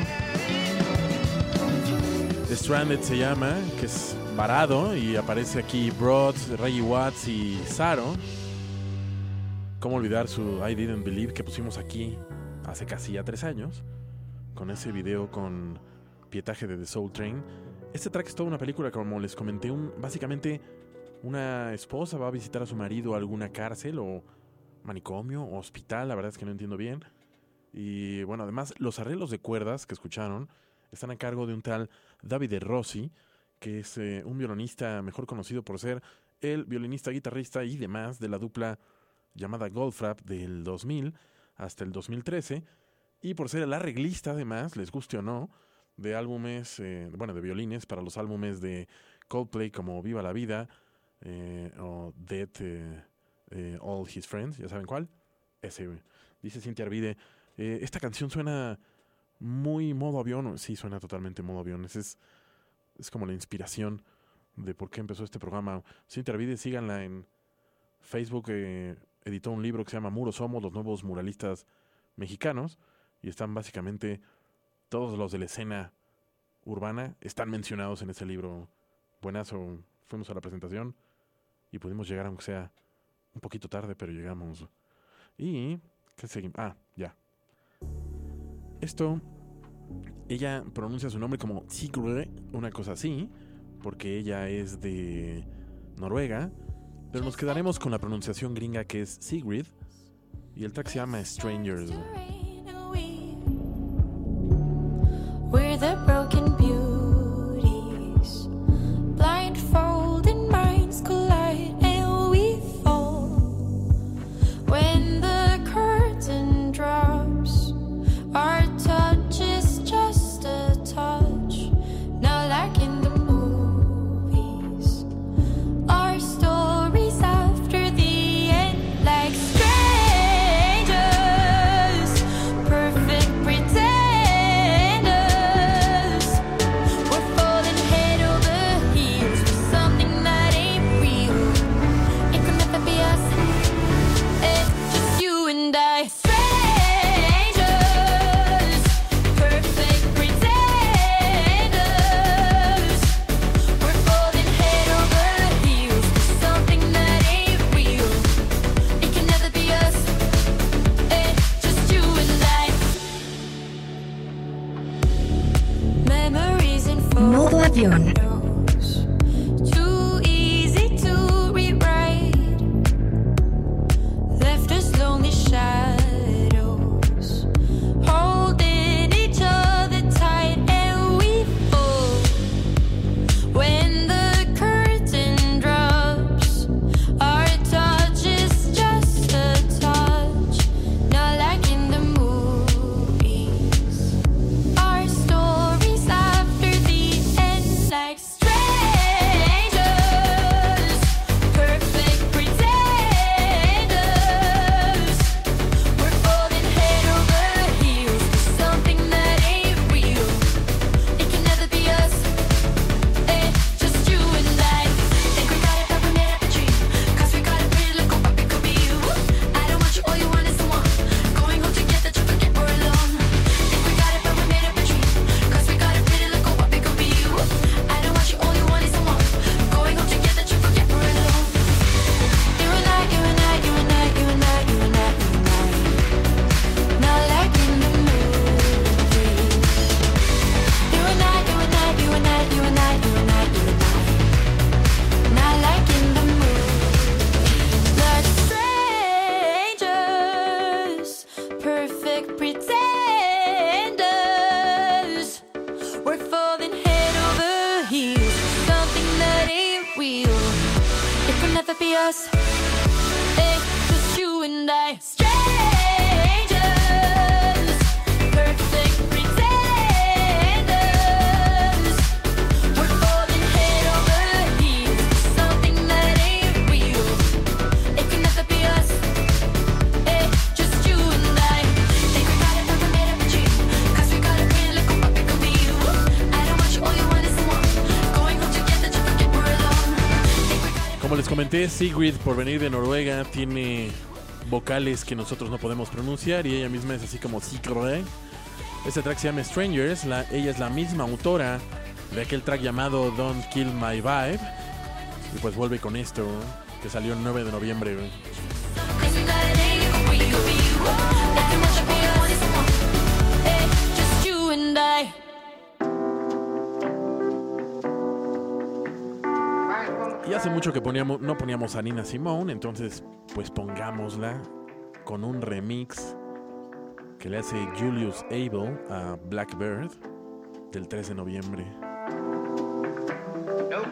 The Stranded se llama, que es varado. Y aparece aquí Broad, Reggie Watts y Saro. ¿Cómo olvidar su I Didn't Believe que pusimos aquí hace casi ya tres años? Con ese video con pietaje de The Soul Train. Este track es toda una película, como les comenté. Un, básicamente, una esposa va a visitar a su marido a alguna cárcel o manicomio o hospital, la verdad es que no entiendo bien. Y bueno, además los arreglos de cuerdas que escucharon están a cargo de un tal Davide Rossi, que es eh, un violonista mejor conocido por ser el violinista, guitarrista y demás de la dupla llamada Goldfrapp del 2000 hasta el 2013, y por ser el arreglista además, les guste o no, de álbumes, eh, bueno, de violines para los álbumes de Coldplay como Viva la Vida eh, o Dead eh, All His Friends, ya saben cuál, ese, dice Cintia Arvide, eh, esta canción suena muy modo avión, sí, suena totalmente modo avión, es, es, es como la inspiración de por qué empezó este programa. Cintia Arvide, síganla en Facebook, eh, editó un libro que se llama Muros Somos, los nuevos muralistas mexicanos, y están básicamente todos los de la escena urbana, están mencionados en ese libro. Buenazo, fuimos a la presentación y pudimos llegar, aunque sea un poquito tarde, pero llegamos. Y, ¿qué seguimos? Ah, ya. Esto, ella pronuncia su nombre como Sigrid, una cosa así, porque ella es de Noruega, pero nos quedaremos con la pronunciación gringa que es Sigrid, y el track se llama Strangers. Sigrid, por venir de Noruega, tiene vocales que nosotros no podemos pronunciar y ella misma es así como Sigrid. Este track se llama Strangers, la- ella es la misma autora de aquel track llamado Don't Kill My Vibe. Y pues vuelve con esto, que salió el 9 de noviembre. Mucho que poníamos, no poníamos a Nina Simone, entonces pues pongámosla con un remix que le hace Julius Abel a Blackbird del 3 de noviembre. No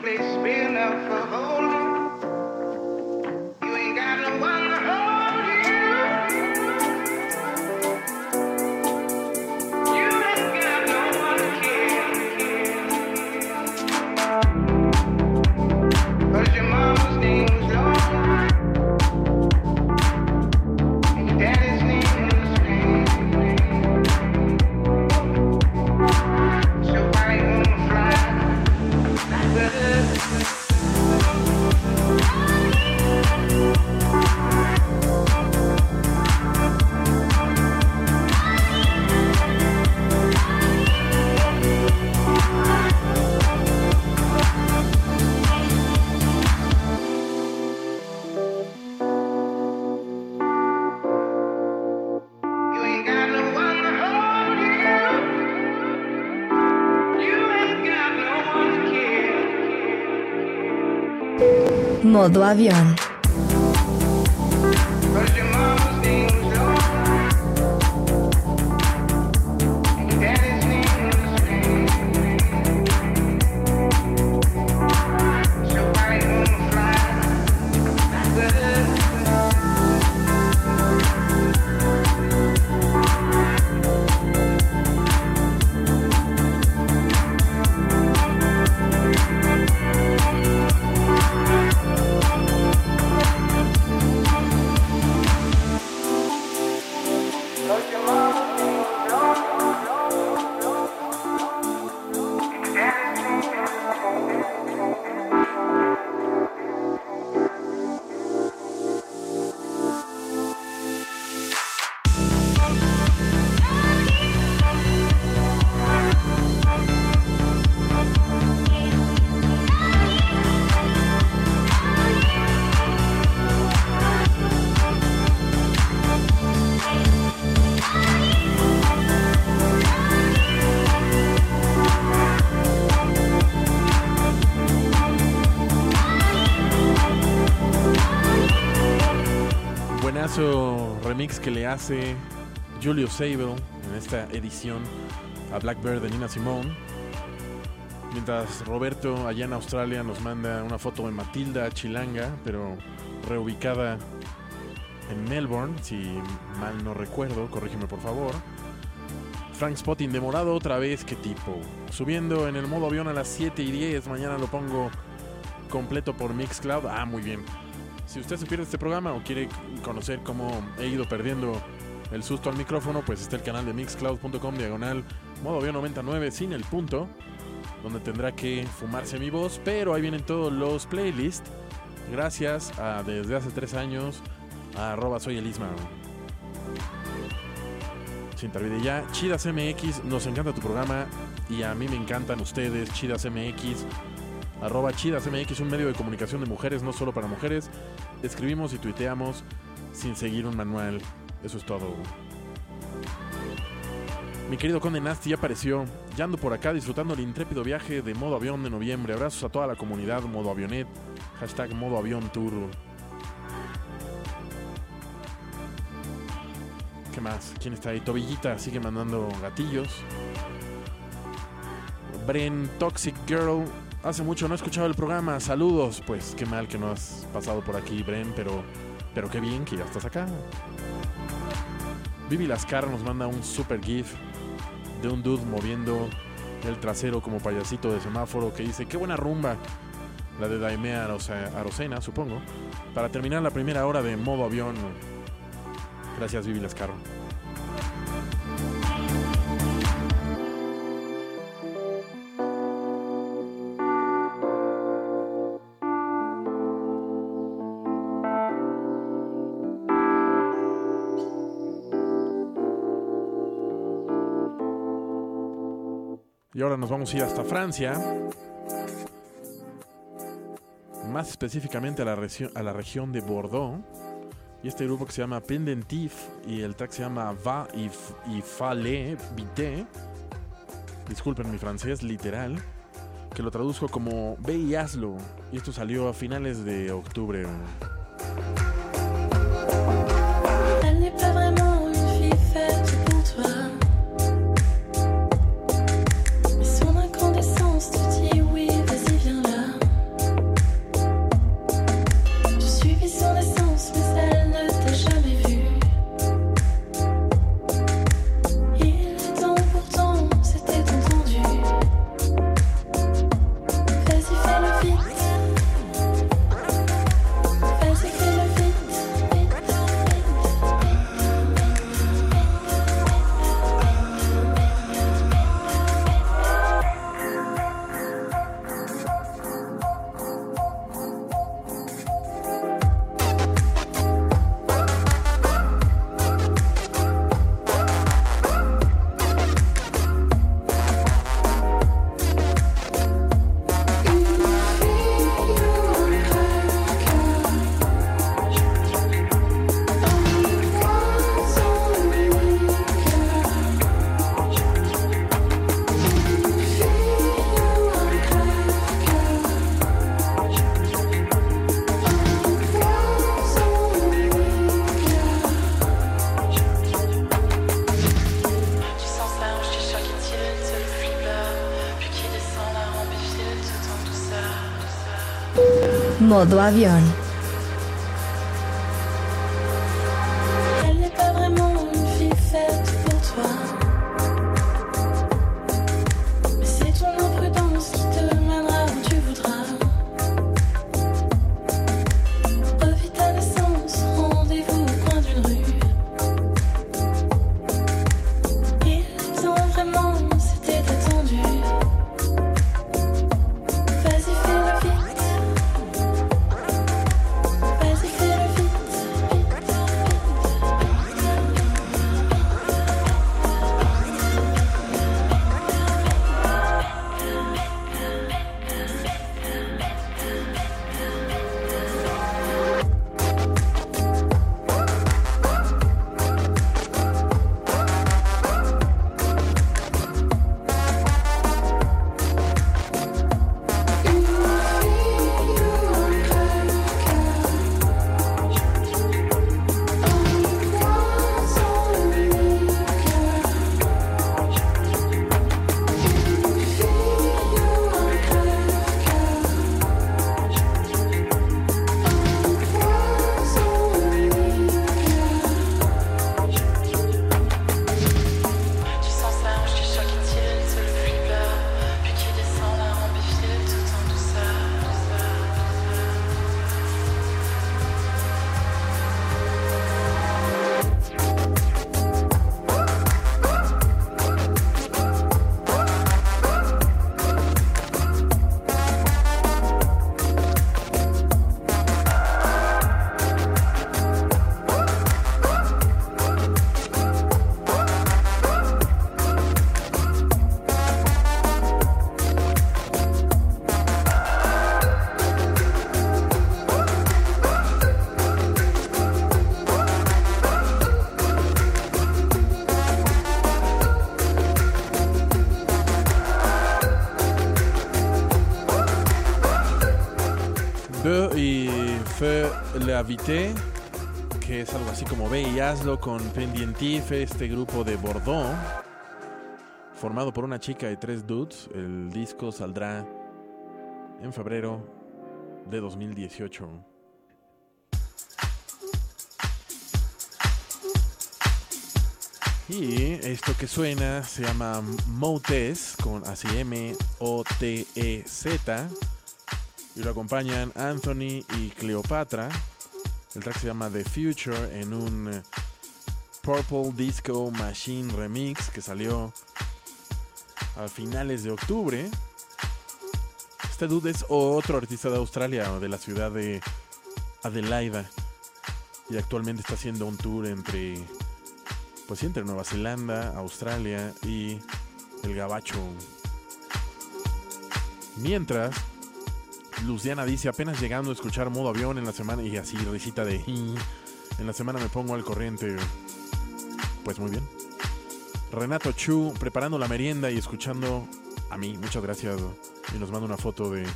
care. Modo que le hace Julius Sable en esta edición a Blackbird de Nina Simone. Mientras Roberto allá en Australia nos manda una foto de Matilda Chilanga, pero reubicada en Melbourne, si mal no recuerdo, corrígeme por favor. Frank Spotting demorado otra vez, qué tipo. Subiendo en el modo avión a las 7 y 10, mañana lo pongo completo por Mixcloud. Ah, muy bien. Si usted se pierde este programa o quiere conocer cómo he ido perdiendo el susto al micrófono, pues está el canal de mixcloud.com diagonal modo avión 99 sin el punto, donde tendrá que fumarse mi voz, pero ahí vienen todos los playlists. Gracias a desde hace tres años a arroba soy el Isma. Sin tarde ya, Chidas MX, nos encanta tu programa y a mí me encantan ustedes, Chidas MX, arroba Chidas MX, un medio de comunicación de mujeres, no solo para mujeres. Escribimos y tuiteamos sin seguir un manual. Eso es todo. Mi querido Conde Nasty ya apareció. Ya ando por acá disfrutando el intrépido viaje de modo avión de noviembre. Abrazos a toda la comunidad modo avionet. Hashtag modo avión tour. ¿Qué más? ¿Quién está ahí? Tobillita sigue mandando gatillos. Bren Toxic Girl Hace mucho no he escuchado el programa. Saludos. Pues qué mal que no has pasado por aquí, Bren, pero, pero qué bien que ya estás acá. Vivi Lascar nos manda un super gif de un dude moviendo el trasero como payasito de semáforo que dice, qué buena rumba. La de Daimea Arocena, supongo. Para terminar la primera hora de modo avión. Gracias, Vivi Lascar. Nos vamos a ir hasta Francia. Más específicamente a la, región de Bordeaux. Y este grupo que se llama Pendentif y el track se llama Va y, y Fale Vite. Disculpen mi francés, literal. Que lo traduzco como Ve y hazlo. Y esto salió a finales de octubre. Modo avión. Vité, que es algo así como Ve y hazlo con Pendientif, este grupo de Bordeaux, formado por una chica y tres dudes. El disco saldrá en febrero de 2018. Y esto que suena se llama Motes, con así M-O-T-E-Z. Y lo acompañan Anthony y Cleopatra. El track se llama The Future en un eh, Purple Disco Machine Remix que salió a finales de octubre. Este dude es otro artista de Australia, de la ciudad de Adelaida. Y actualmente está haciendo un tour entre, pues entre Nueva Zelanda, Australia y el Gabacho. Mientras, Luciana dice, apenas llegando a escuchar modo avión en la semana y así, risita de... En la semana me pongo al corriente. Pues muy bien. Renato Chu preparando la merienda y escuchando a mí. Muchas gracias. Y nos manda una foto de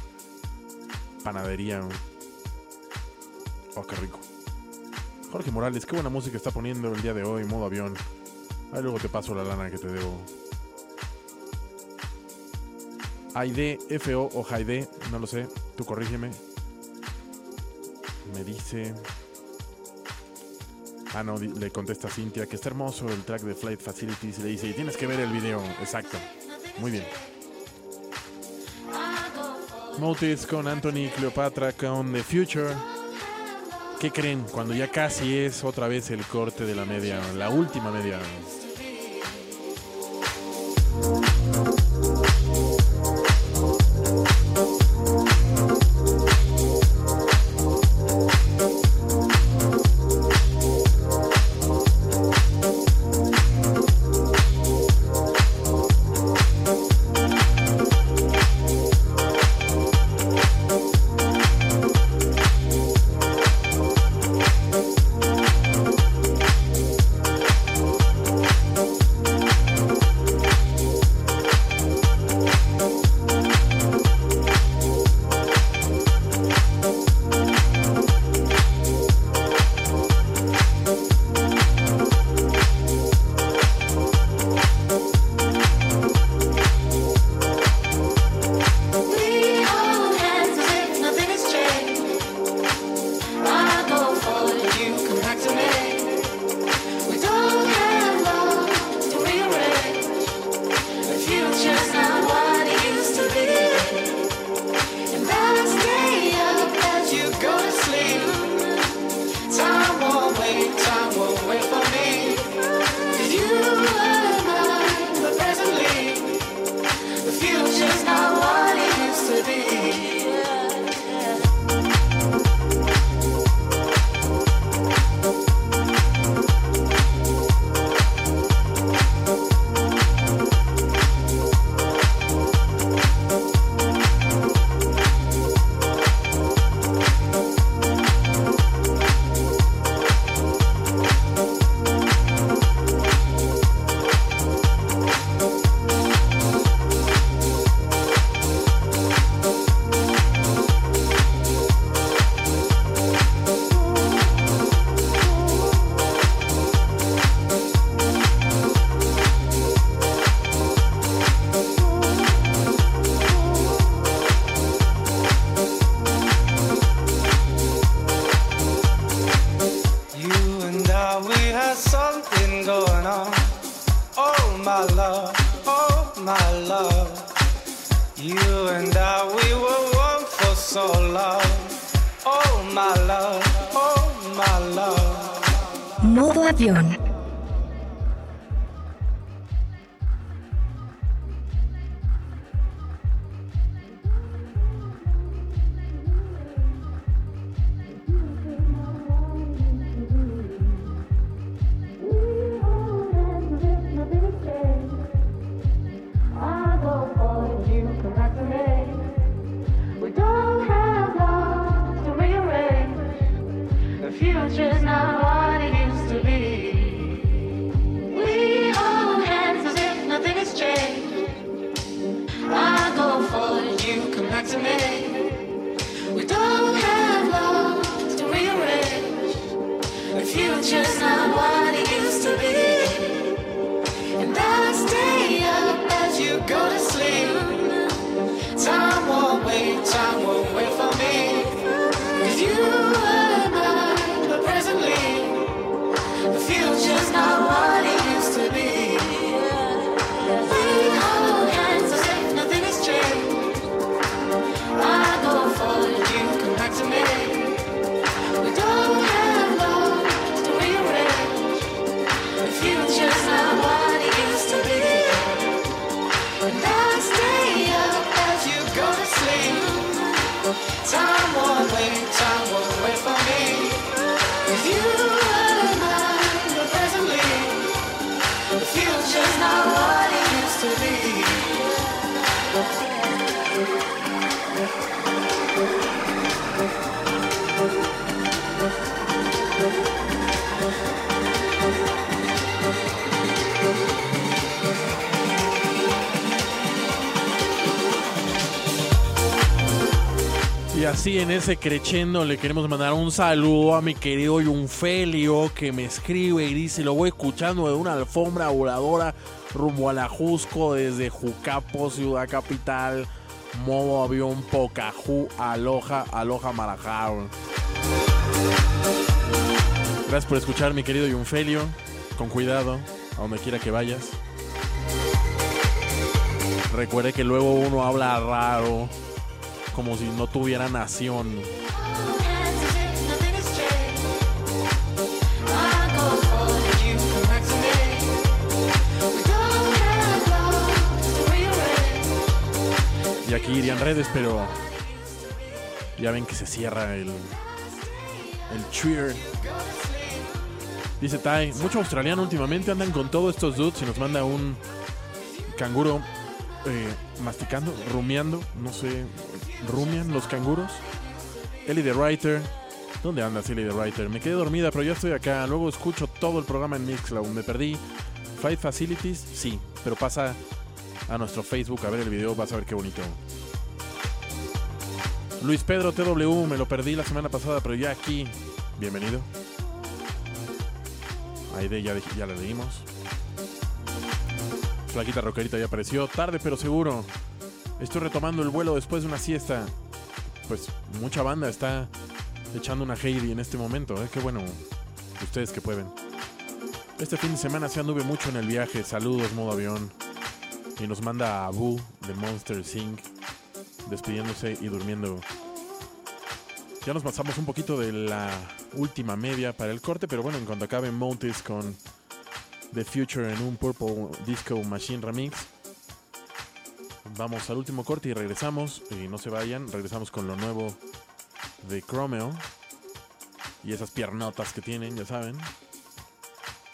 panadería. Oh, qué rico. Jorge Morales, qué buena música está poniendo el día de hoy, modo avión. Ahí luego te paso la lana que te debo. Aide, FO o Jaide, no lo sé, tú corrígeme. Me dice. Ah, no, le contesta Cintia que está hermoso el track de Flight Facilities le dice, y tienes que ver el video. Exacto. Muy bien. Motis con Anthony Cleopatra con The Future. ¿Qué creen? Cuando ya casi es otra vez el corte de la media, la última media. But now así en ese crechendo le queremos mandar un saludo a mi querido Yunfelio que me escribe y dice, lo voy escuchando de una alfombra voladora rumbo a la Jusco desde Jucapo, ciudad capital, modo avión Pocahú, aloja, aloja Marajá. Gracias por escuchar mi querido Yunfelio, con cuidado, a donde quiera que vayas. Recuerde que luego uno habla raro, como si no tuviera nación. Y aquí irían redes, pero ya ven que se cierra el, el cheer. Dice Tai, mucho australiano últimamente andan con todos estos dudes y nos manda un canguro eh, masticando, rumiando, no sé, rumian los canguros. Ellie the Writer, ¿dónde andas Ellie the Writer? Me quedé dormida, pero ya estoy acá. Luego escucho todo el programa en Mixcloud. Me perdí. Fight Facilities, sí, pero pasa a nuestro Facebook a ver el video, vas a ver qué bonito. Luis Pedro TW, me lo perdí la semana pasada, pero ya aquí. Bienvenido. Aide ya, ya la leímos. Flaquita Rockerita ya apareció. Tarde pero seguro. Estoy retomando el vuelo después de una siesta. Pues mucha banda está echando una Heidi en este momento. ¿eh? Qué bueno. Ustedes que pueden. Este fin de semana se anduve mucho en el viaje. Saludos, modo avión. Y nos manda a Abu de Monster Inc. Despidiéndose y durmiendo. Ya nos pasamos un poquito de la última media para el corte, pero bueno, en cuanto acabe Montes con The Future en un Purple Disco Machine Remix, vamos al último corte y regresamos. Y no se vayan, regresamos con lo nuevo de Chromeo. Y esas piernotas que tienen, ya saben.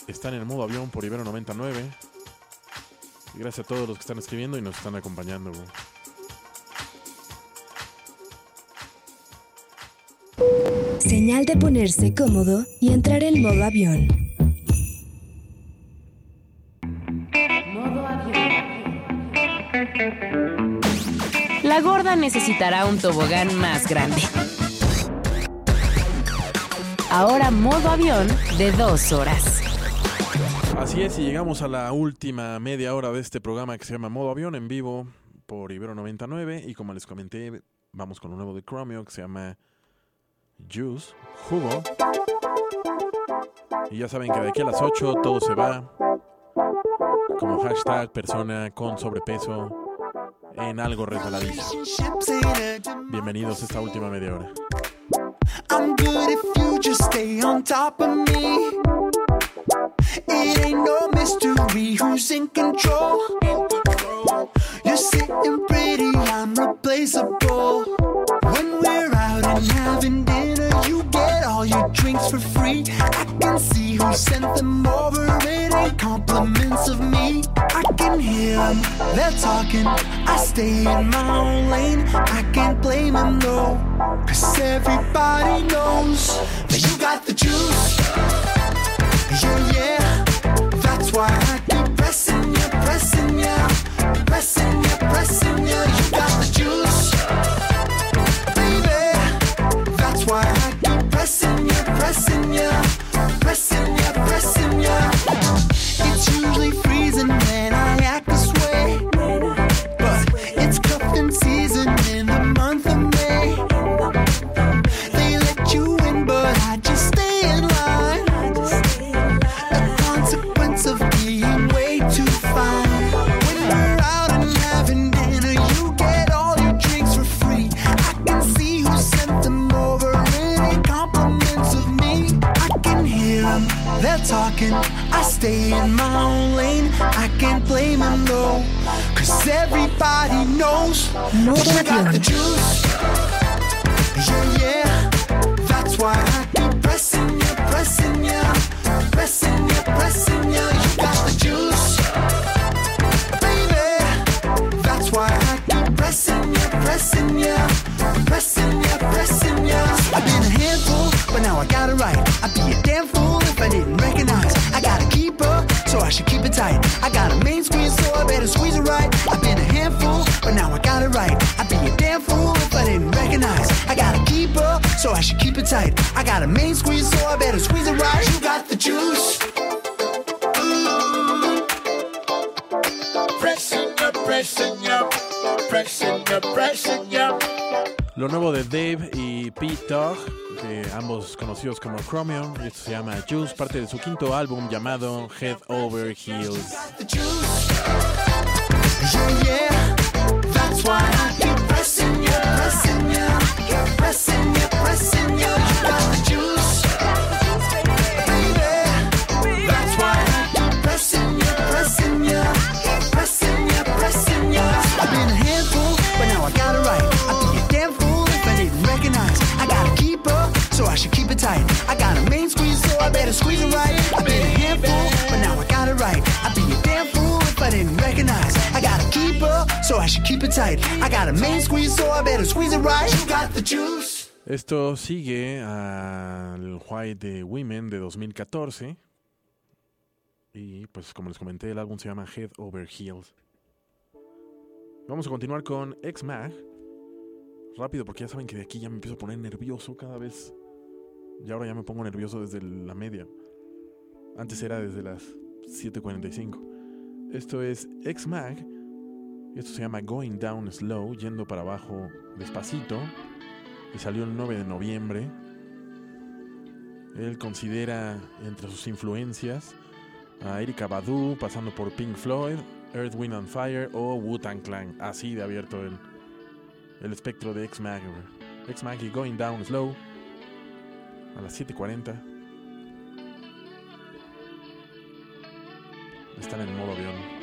Están en el modo avión por Ibero 99. Y gracias a todos los que están escribiendo y nos están acompañando. güey. Señal de ponerse cómodo y entrar en modo avión. La gorda necesitará un tobogán más grande. Ahora modo avión de dos horas. Así es, y llegamos a la última media hora de este programa que se llama Modo Avión en vivo por Ibero 99. Y como les comenté, vamos con un nuevo de Chromeo que se llama Juice, Jugo. Y ya saben que de aquí a las 8 todo se va como hashtag persona con sobrepeso en algo resbaladizo. Bienvenidos a esta última media hora. I'm good if you just stay on top of me. It ain't no mystery who's in control. You're sitting pretty, I'm replaceable. When we're out and having dinner, you get all your drinks for free. I can see who sent them over. It ain't compliments of me. Hear them, they're talking. I stay in my own lane. I can't blame them, no. Cause everybody knows that you got the juice. Yeah, yeah. That's why I keep pressing you, pressing you, pressing you, pressing you. You got the juice, baby. That's why I keep pressing you, pressing you, pressing you, pressing you. It's usually freezing stay in my own lane. I can't blame them, no. Cause everybody knows you got the juice. Yeah, yeah. That's why I keep pressing you, pressing you, pressing you, pressing you. You got the juice, baby. That's why I keep pressing you, pressing you, pressing you, pressing you. I've been a handful, but now I got it right. I'd be a damn fool if I didn't recognize. So I should keep it tight. I got a main squeeze, so I better squeeze it right. I've been a handful, but now I got it right. I'd be a damn fool if I didn't recognize. I got so I should keep it tight. I got a main squeeze, so I better squeeze it right. You got the juice. Lo nuevo de Dave y Pete Ambos conocidos como Chromium, y esto se llama Juice, parte de su quinto álbum llamado Head Over Heels. A so I should keep it tight. I got a main squeeze, so I better squeeze it right. You got the juice. Esto sigue al White de Women de 2014. Y pues como les comenté, el álbum se llama Head Over Heels. Vamos a continuar con X-Mag. Rápido, porque ya saben que de aquí ya me empiezo a poner nervioso cada vez. Y ahora ya me pongo nervioso desde la media. Antes era desde las 7.45. Esto es X-Mag. Esto se llama Going Down Slow, yendo para abajo despacito. Y salió el 9 de noviembre. Él considera entre sus influencias a Erika Badu, pasando por Pink Floyd, Earth, Wind and Fire o Wu-Tang Clan. Así de abierto el, el espectro de X-Mag. X-Mag y Going Down Slow a las 7.40. Están en modo avión.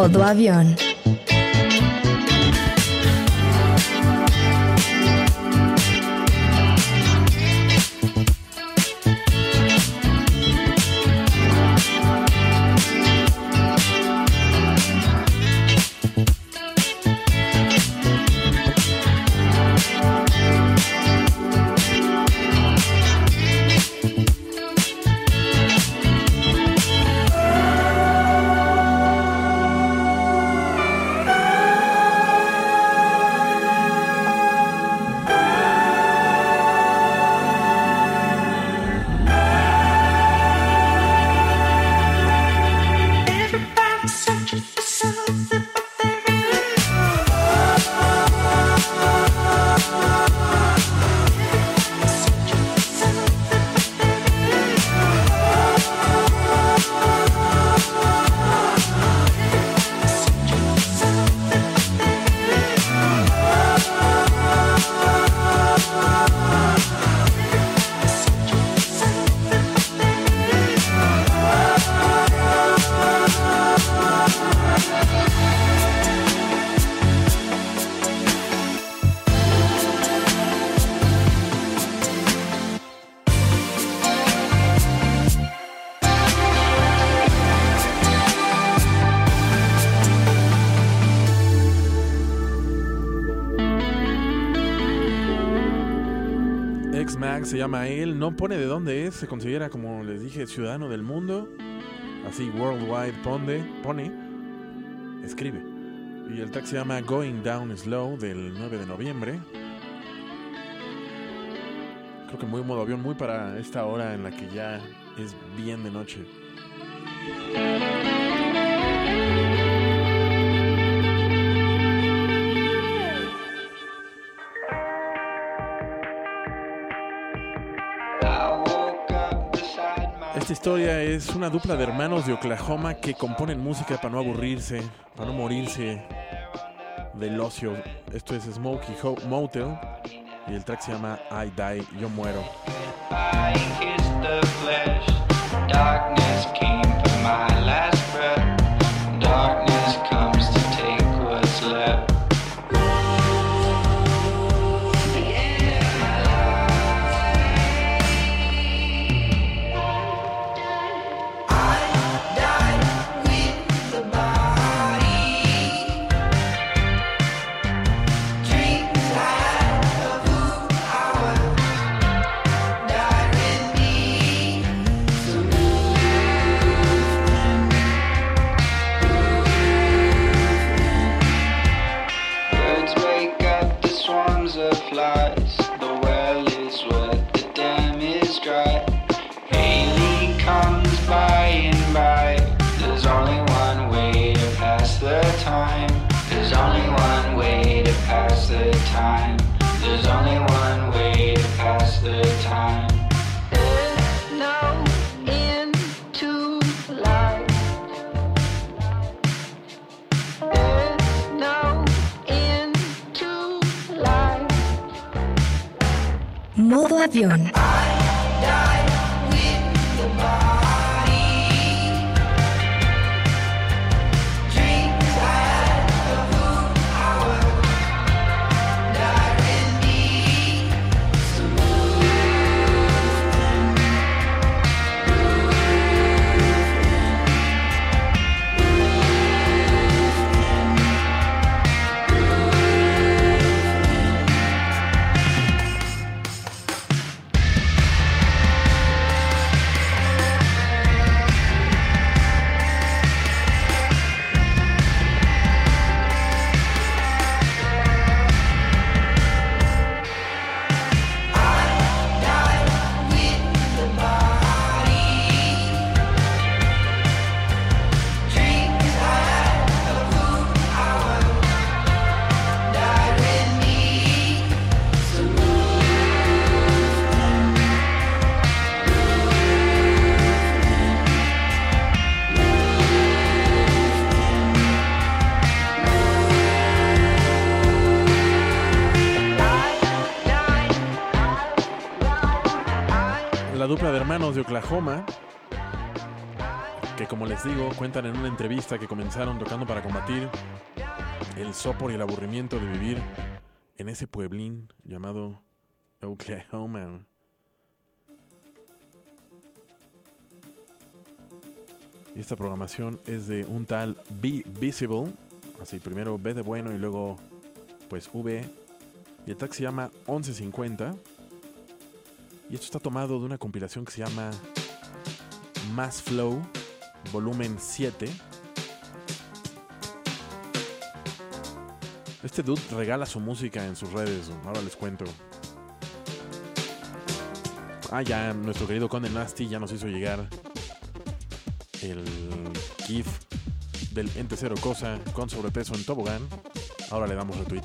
Modo avión. Se llama él, no pone de dónde es, se considera, como les dije, ciudadano del mundo. así Worldwide Pone, pone, escribe. Y el track se llama Going Down Slow del 9 de noviembre. Creo que muy modo avión, muy para esta hora en la que ya es bien de noche. Esta historia es una dupla de hermanos de Oklahoma que componen música para no aburrirse, para no morirse del ocio. Esto es Smokey Ho- Motel y el track se llama I Die, Yo Muero. Modo avión. Dupla de hermanos de Oklahoma, que como les digo, cuentan en una entrevista que comenzaron tocando para combatir el sopor y el aburrimiento de vivir en ese pueblín llamado Oklahoma. Y esta programación es de un tal Be Visible, así primero B de bueno y luego pues V. Y el tag se llama 1150. Y esto está tomado de una compilación que se llama Mass Flow, volumen 7. Este dude regala su música en sus redes, ahora les cuento. Ah, ya, nuestro querido Conde Nasty ya nos hizo llegar el GIF del ente cero cosa con sobrepeso en tobogán. Ahora le damos retweet.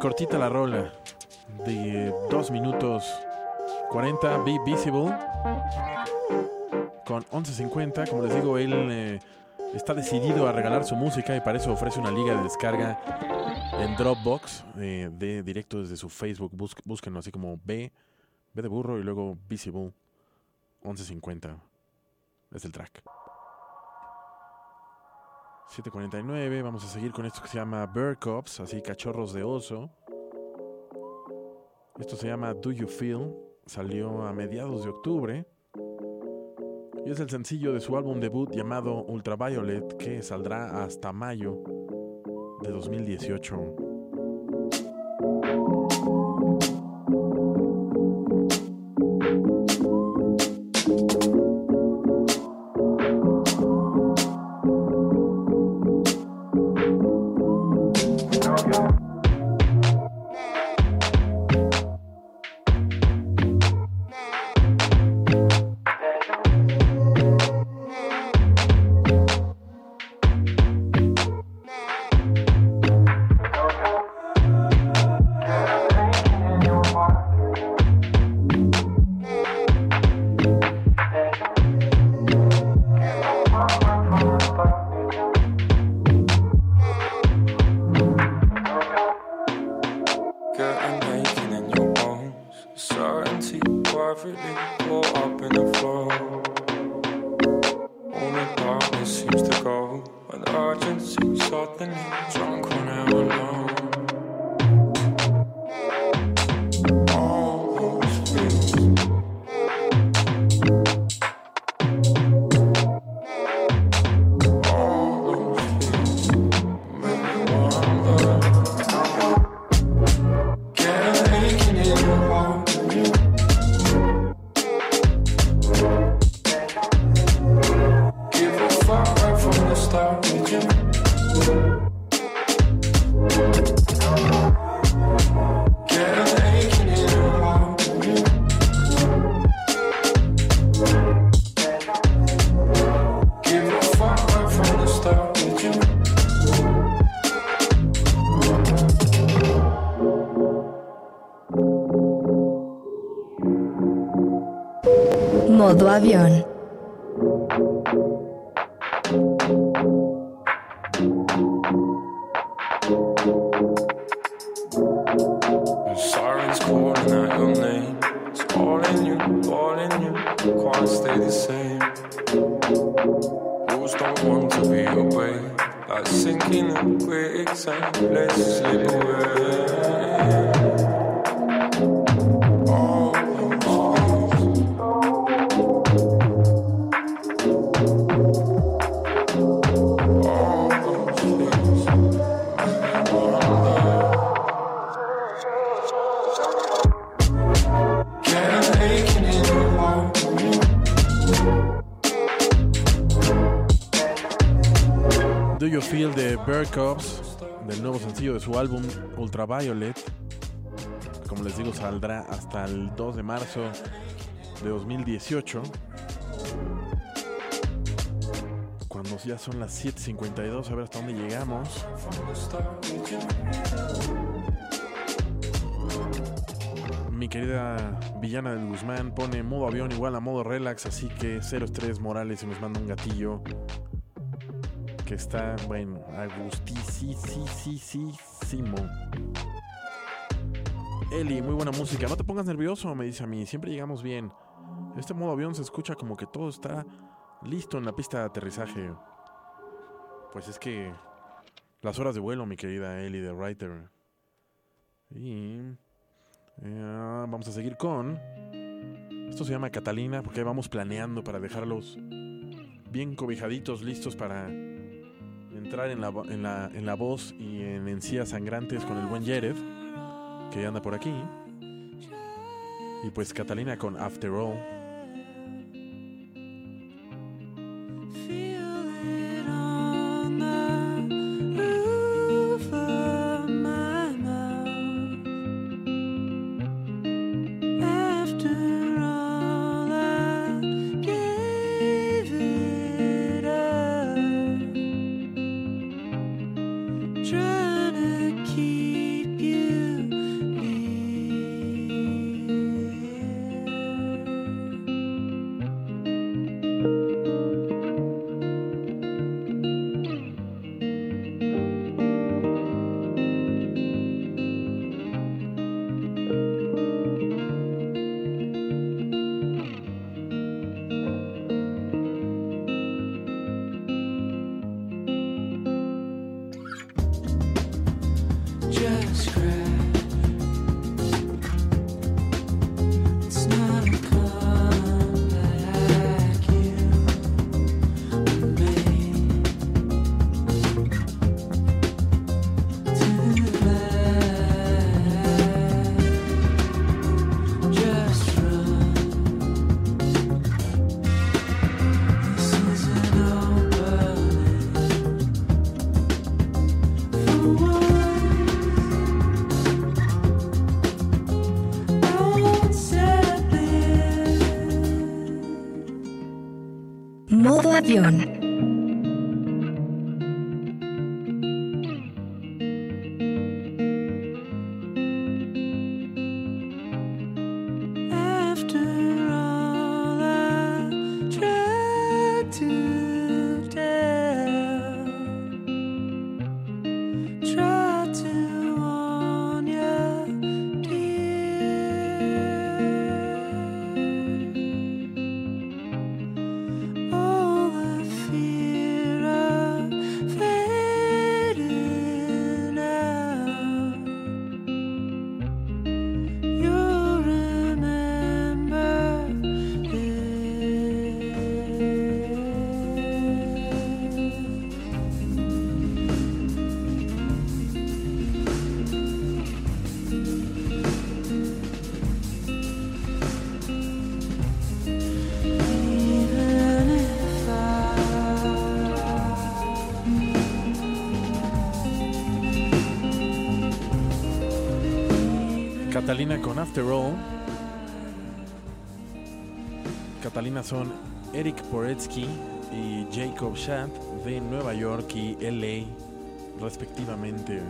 Cortita la rola. De 2 minutos 40, Be Visible. Con 11.50, como les digo, él eh, está decidido a regalar su música y para eso ofrece una liga de descarga en Dropbox eh, de directo desde su Facebook. Búsquenlo así como B, B de burro y luego Visible 11.50. Es el track. 7.49, vamos a seguir con esto que se llama Bear Cubs, así cachorros de oso. Esto se llama Do You Feel, salió a mediados de octubre. Y es el sencillo de su álbum debut llamado Ultraviolet que saldrá hasta mayo de 2018. Su álbum Ultraviolet. Como les digo, saldrá hasta el 2 de marzo de 2018. Cuando ya son las 7:52, a ver hasta dónde llegamos. Mi querida Villana del Guzmán pone modo avión igual a modo relax, así que 0 estrés Morales y nos manda un gatillo que está, bueno, agustísimo. Eli, muy buena música. No te pongas nervioso, me dice a mí. Siempre llegamos bien. Este modo avión se escucha como que todo está listo en la pista de aterrizaje. Pues es que las horas de vuelo, mi querida Eli de Writer. Y eh, vamos a seguir con. Esto se llama Catalina porque vamos planeando para dejarlos bien cobijaditos, listos para entrar en la, en la, en la voz y en encías sangrantes con el buen Jared, que anda por aquí. Y pues Catalina con After All. Schadt de Nueva York y LA, respectivamente.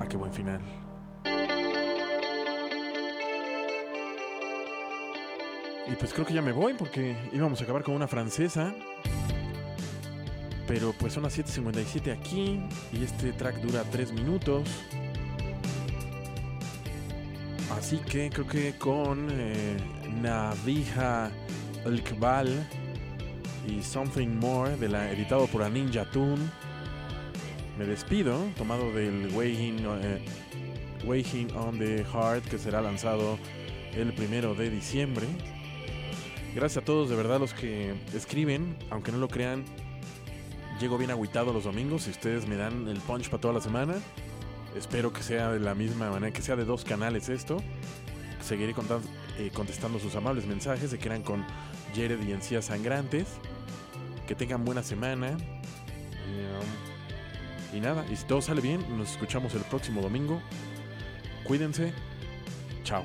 Ah, qué buen final. Y pues creo que ya me voy porque íbamos a acabar con una francesa. Pero pues son las 7.57 aquí y este track dura 3 minutos. Así que creo que con eh, Navija El y Something More de la editado por a Ninja Tune me despido, tomado del Weighing, eh, on the Heart que será lanzado el primero de diciembre. Gracias a todos, de verdad, los que escriben, aunque no lo crean, llego bien agüitado los domingos y ustedes me dan el punch para toda la semana. Espero que sea de la misma manera, que sea de dos canales esto. Seguiré contan- eh, contestando sus amables mensajes, se quedan con Jared y Encías Sangrantes. Que tengan buena semana. Um, y nada, y si todo sale bien, nos escuchamos el próximo domingo. Cuídense. Chao.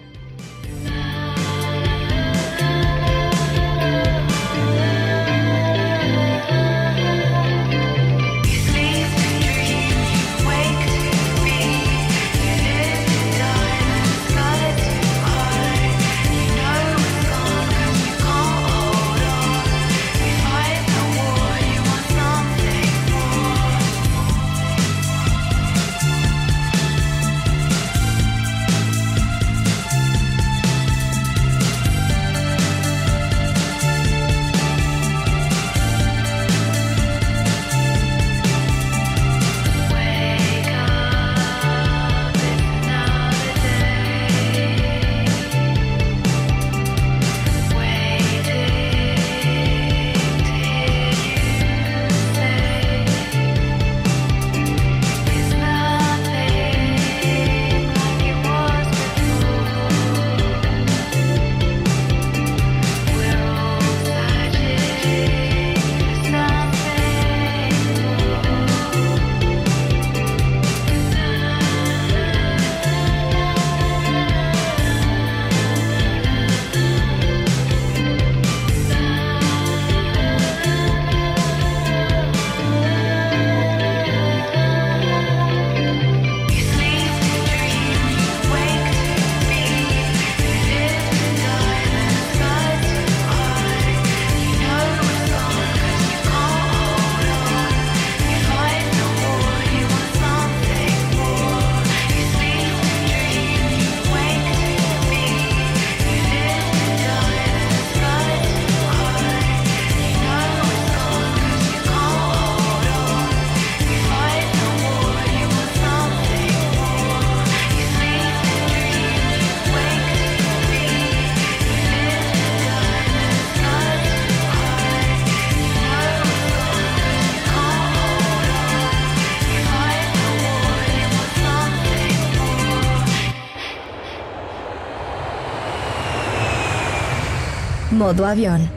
Modo avión.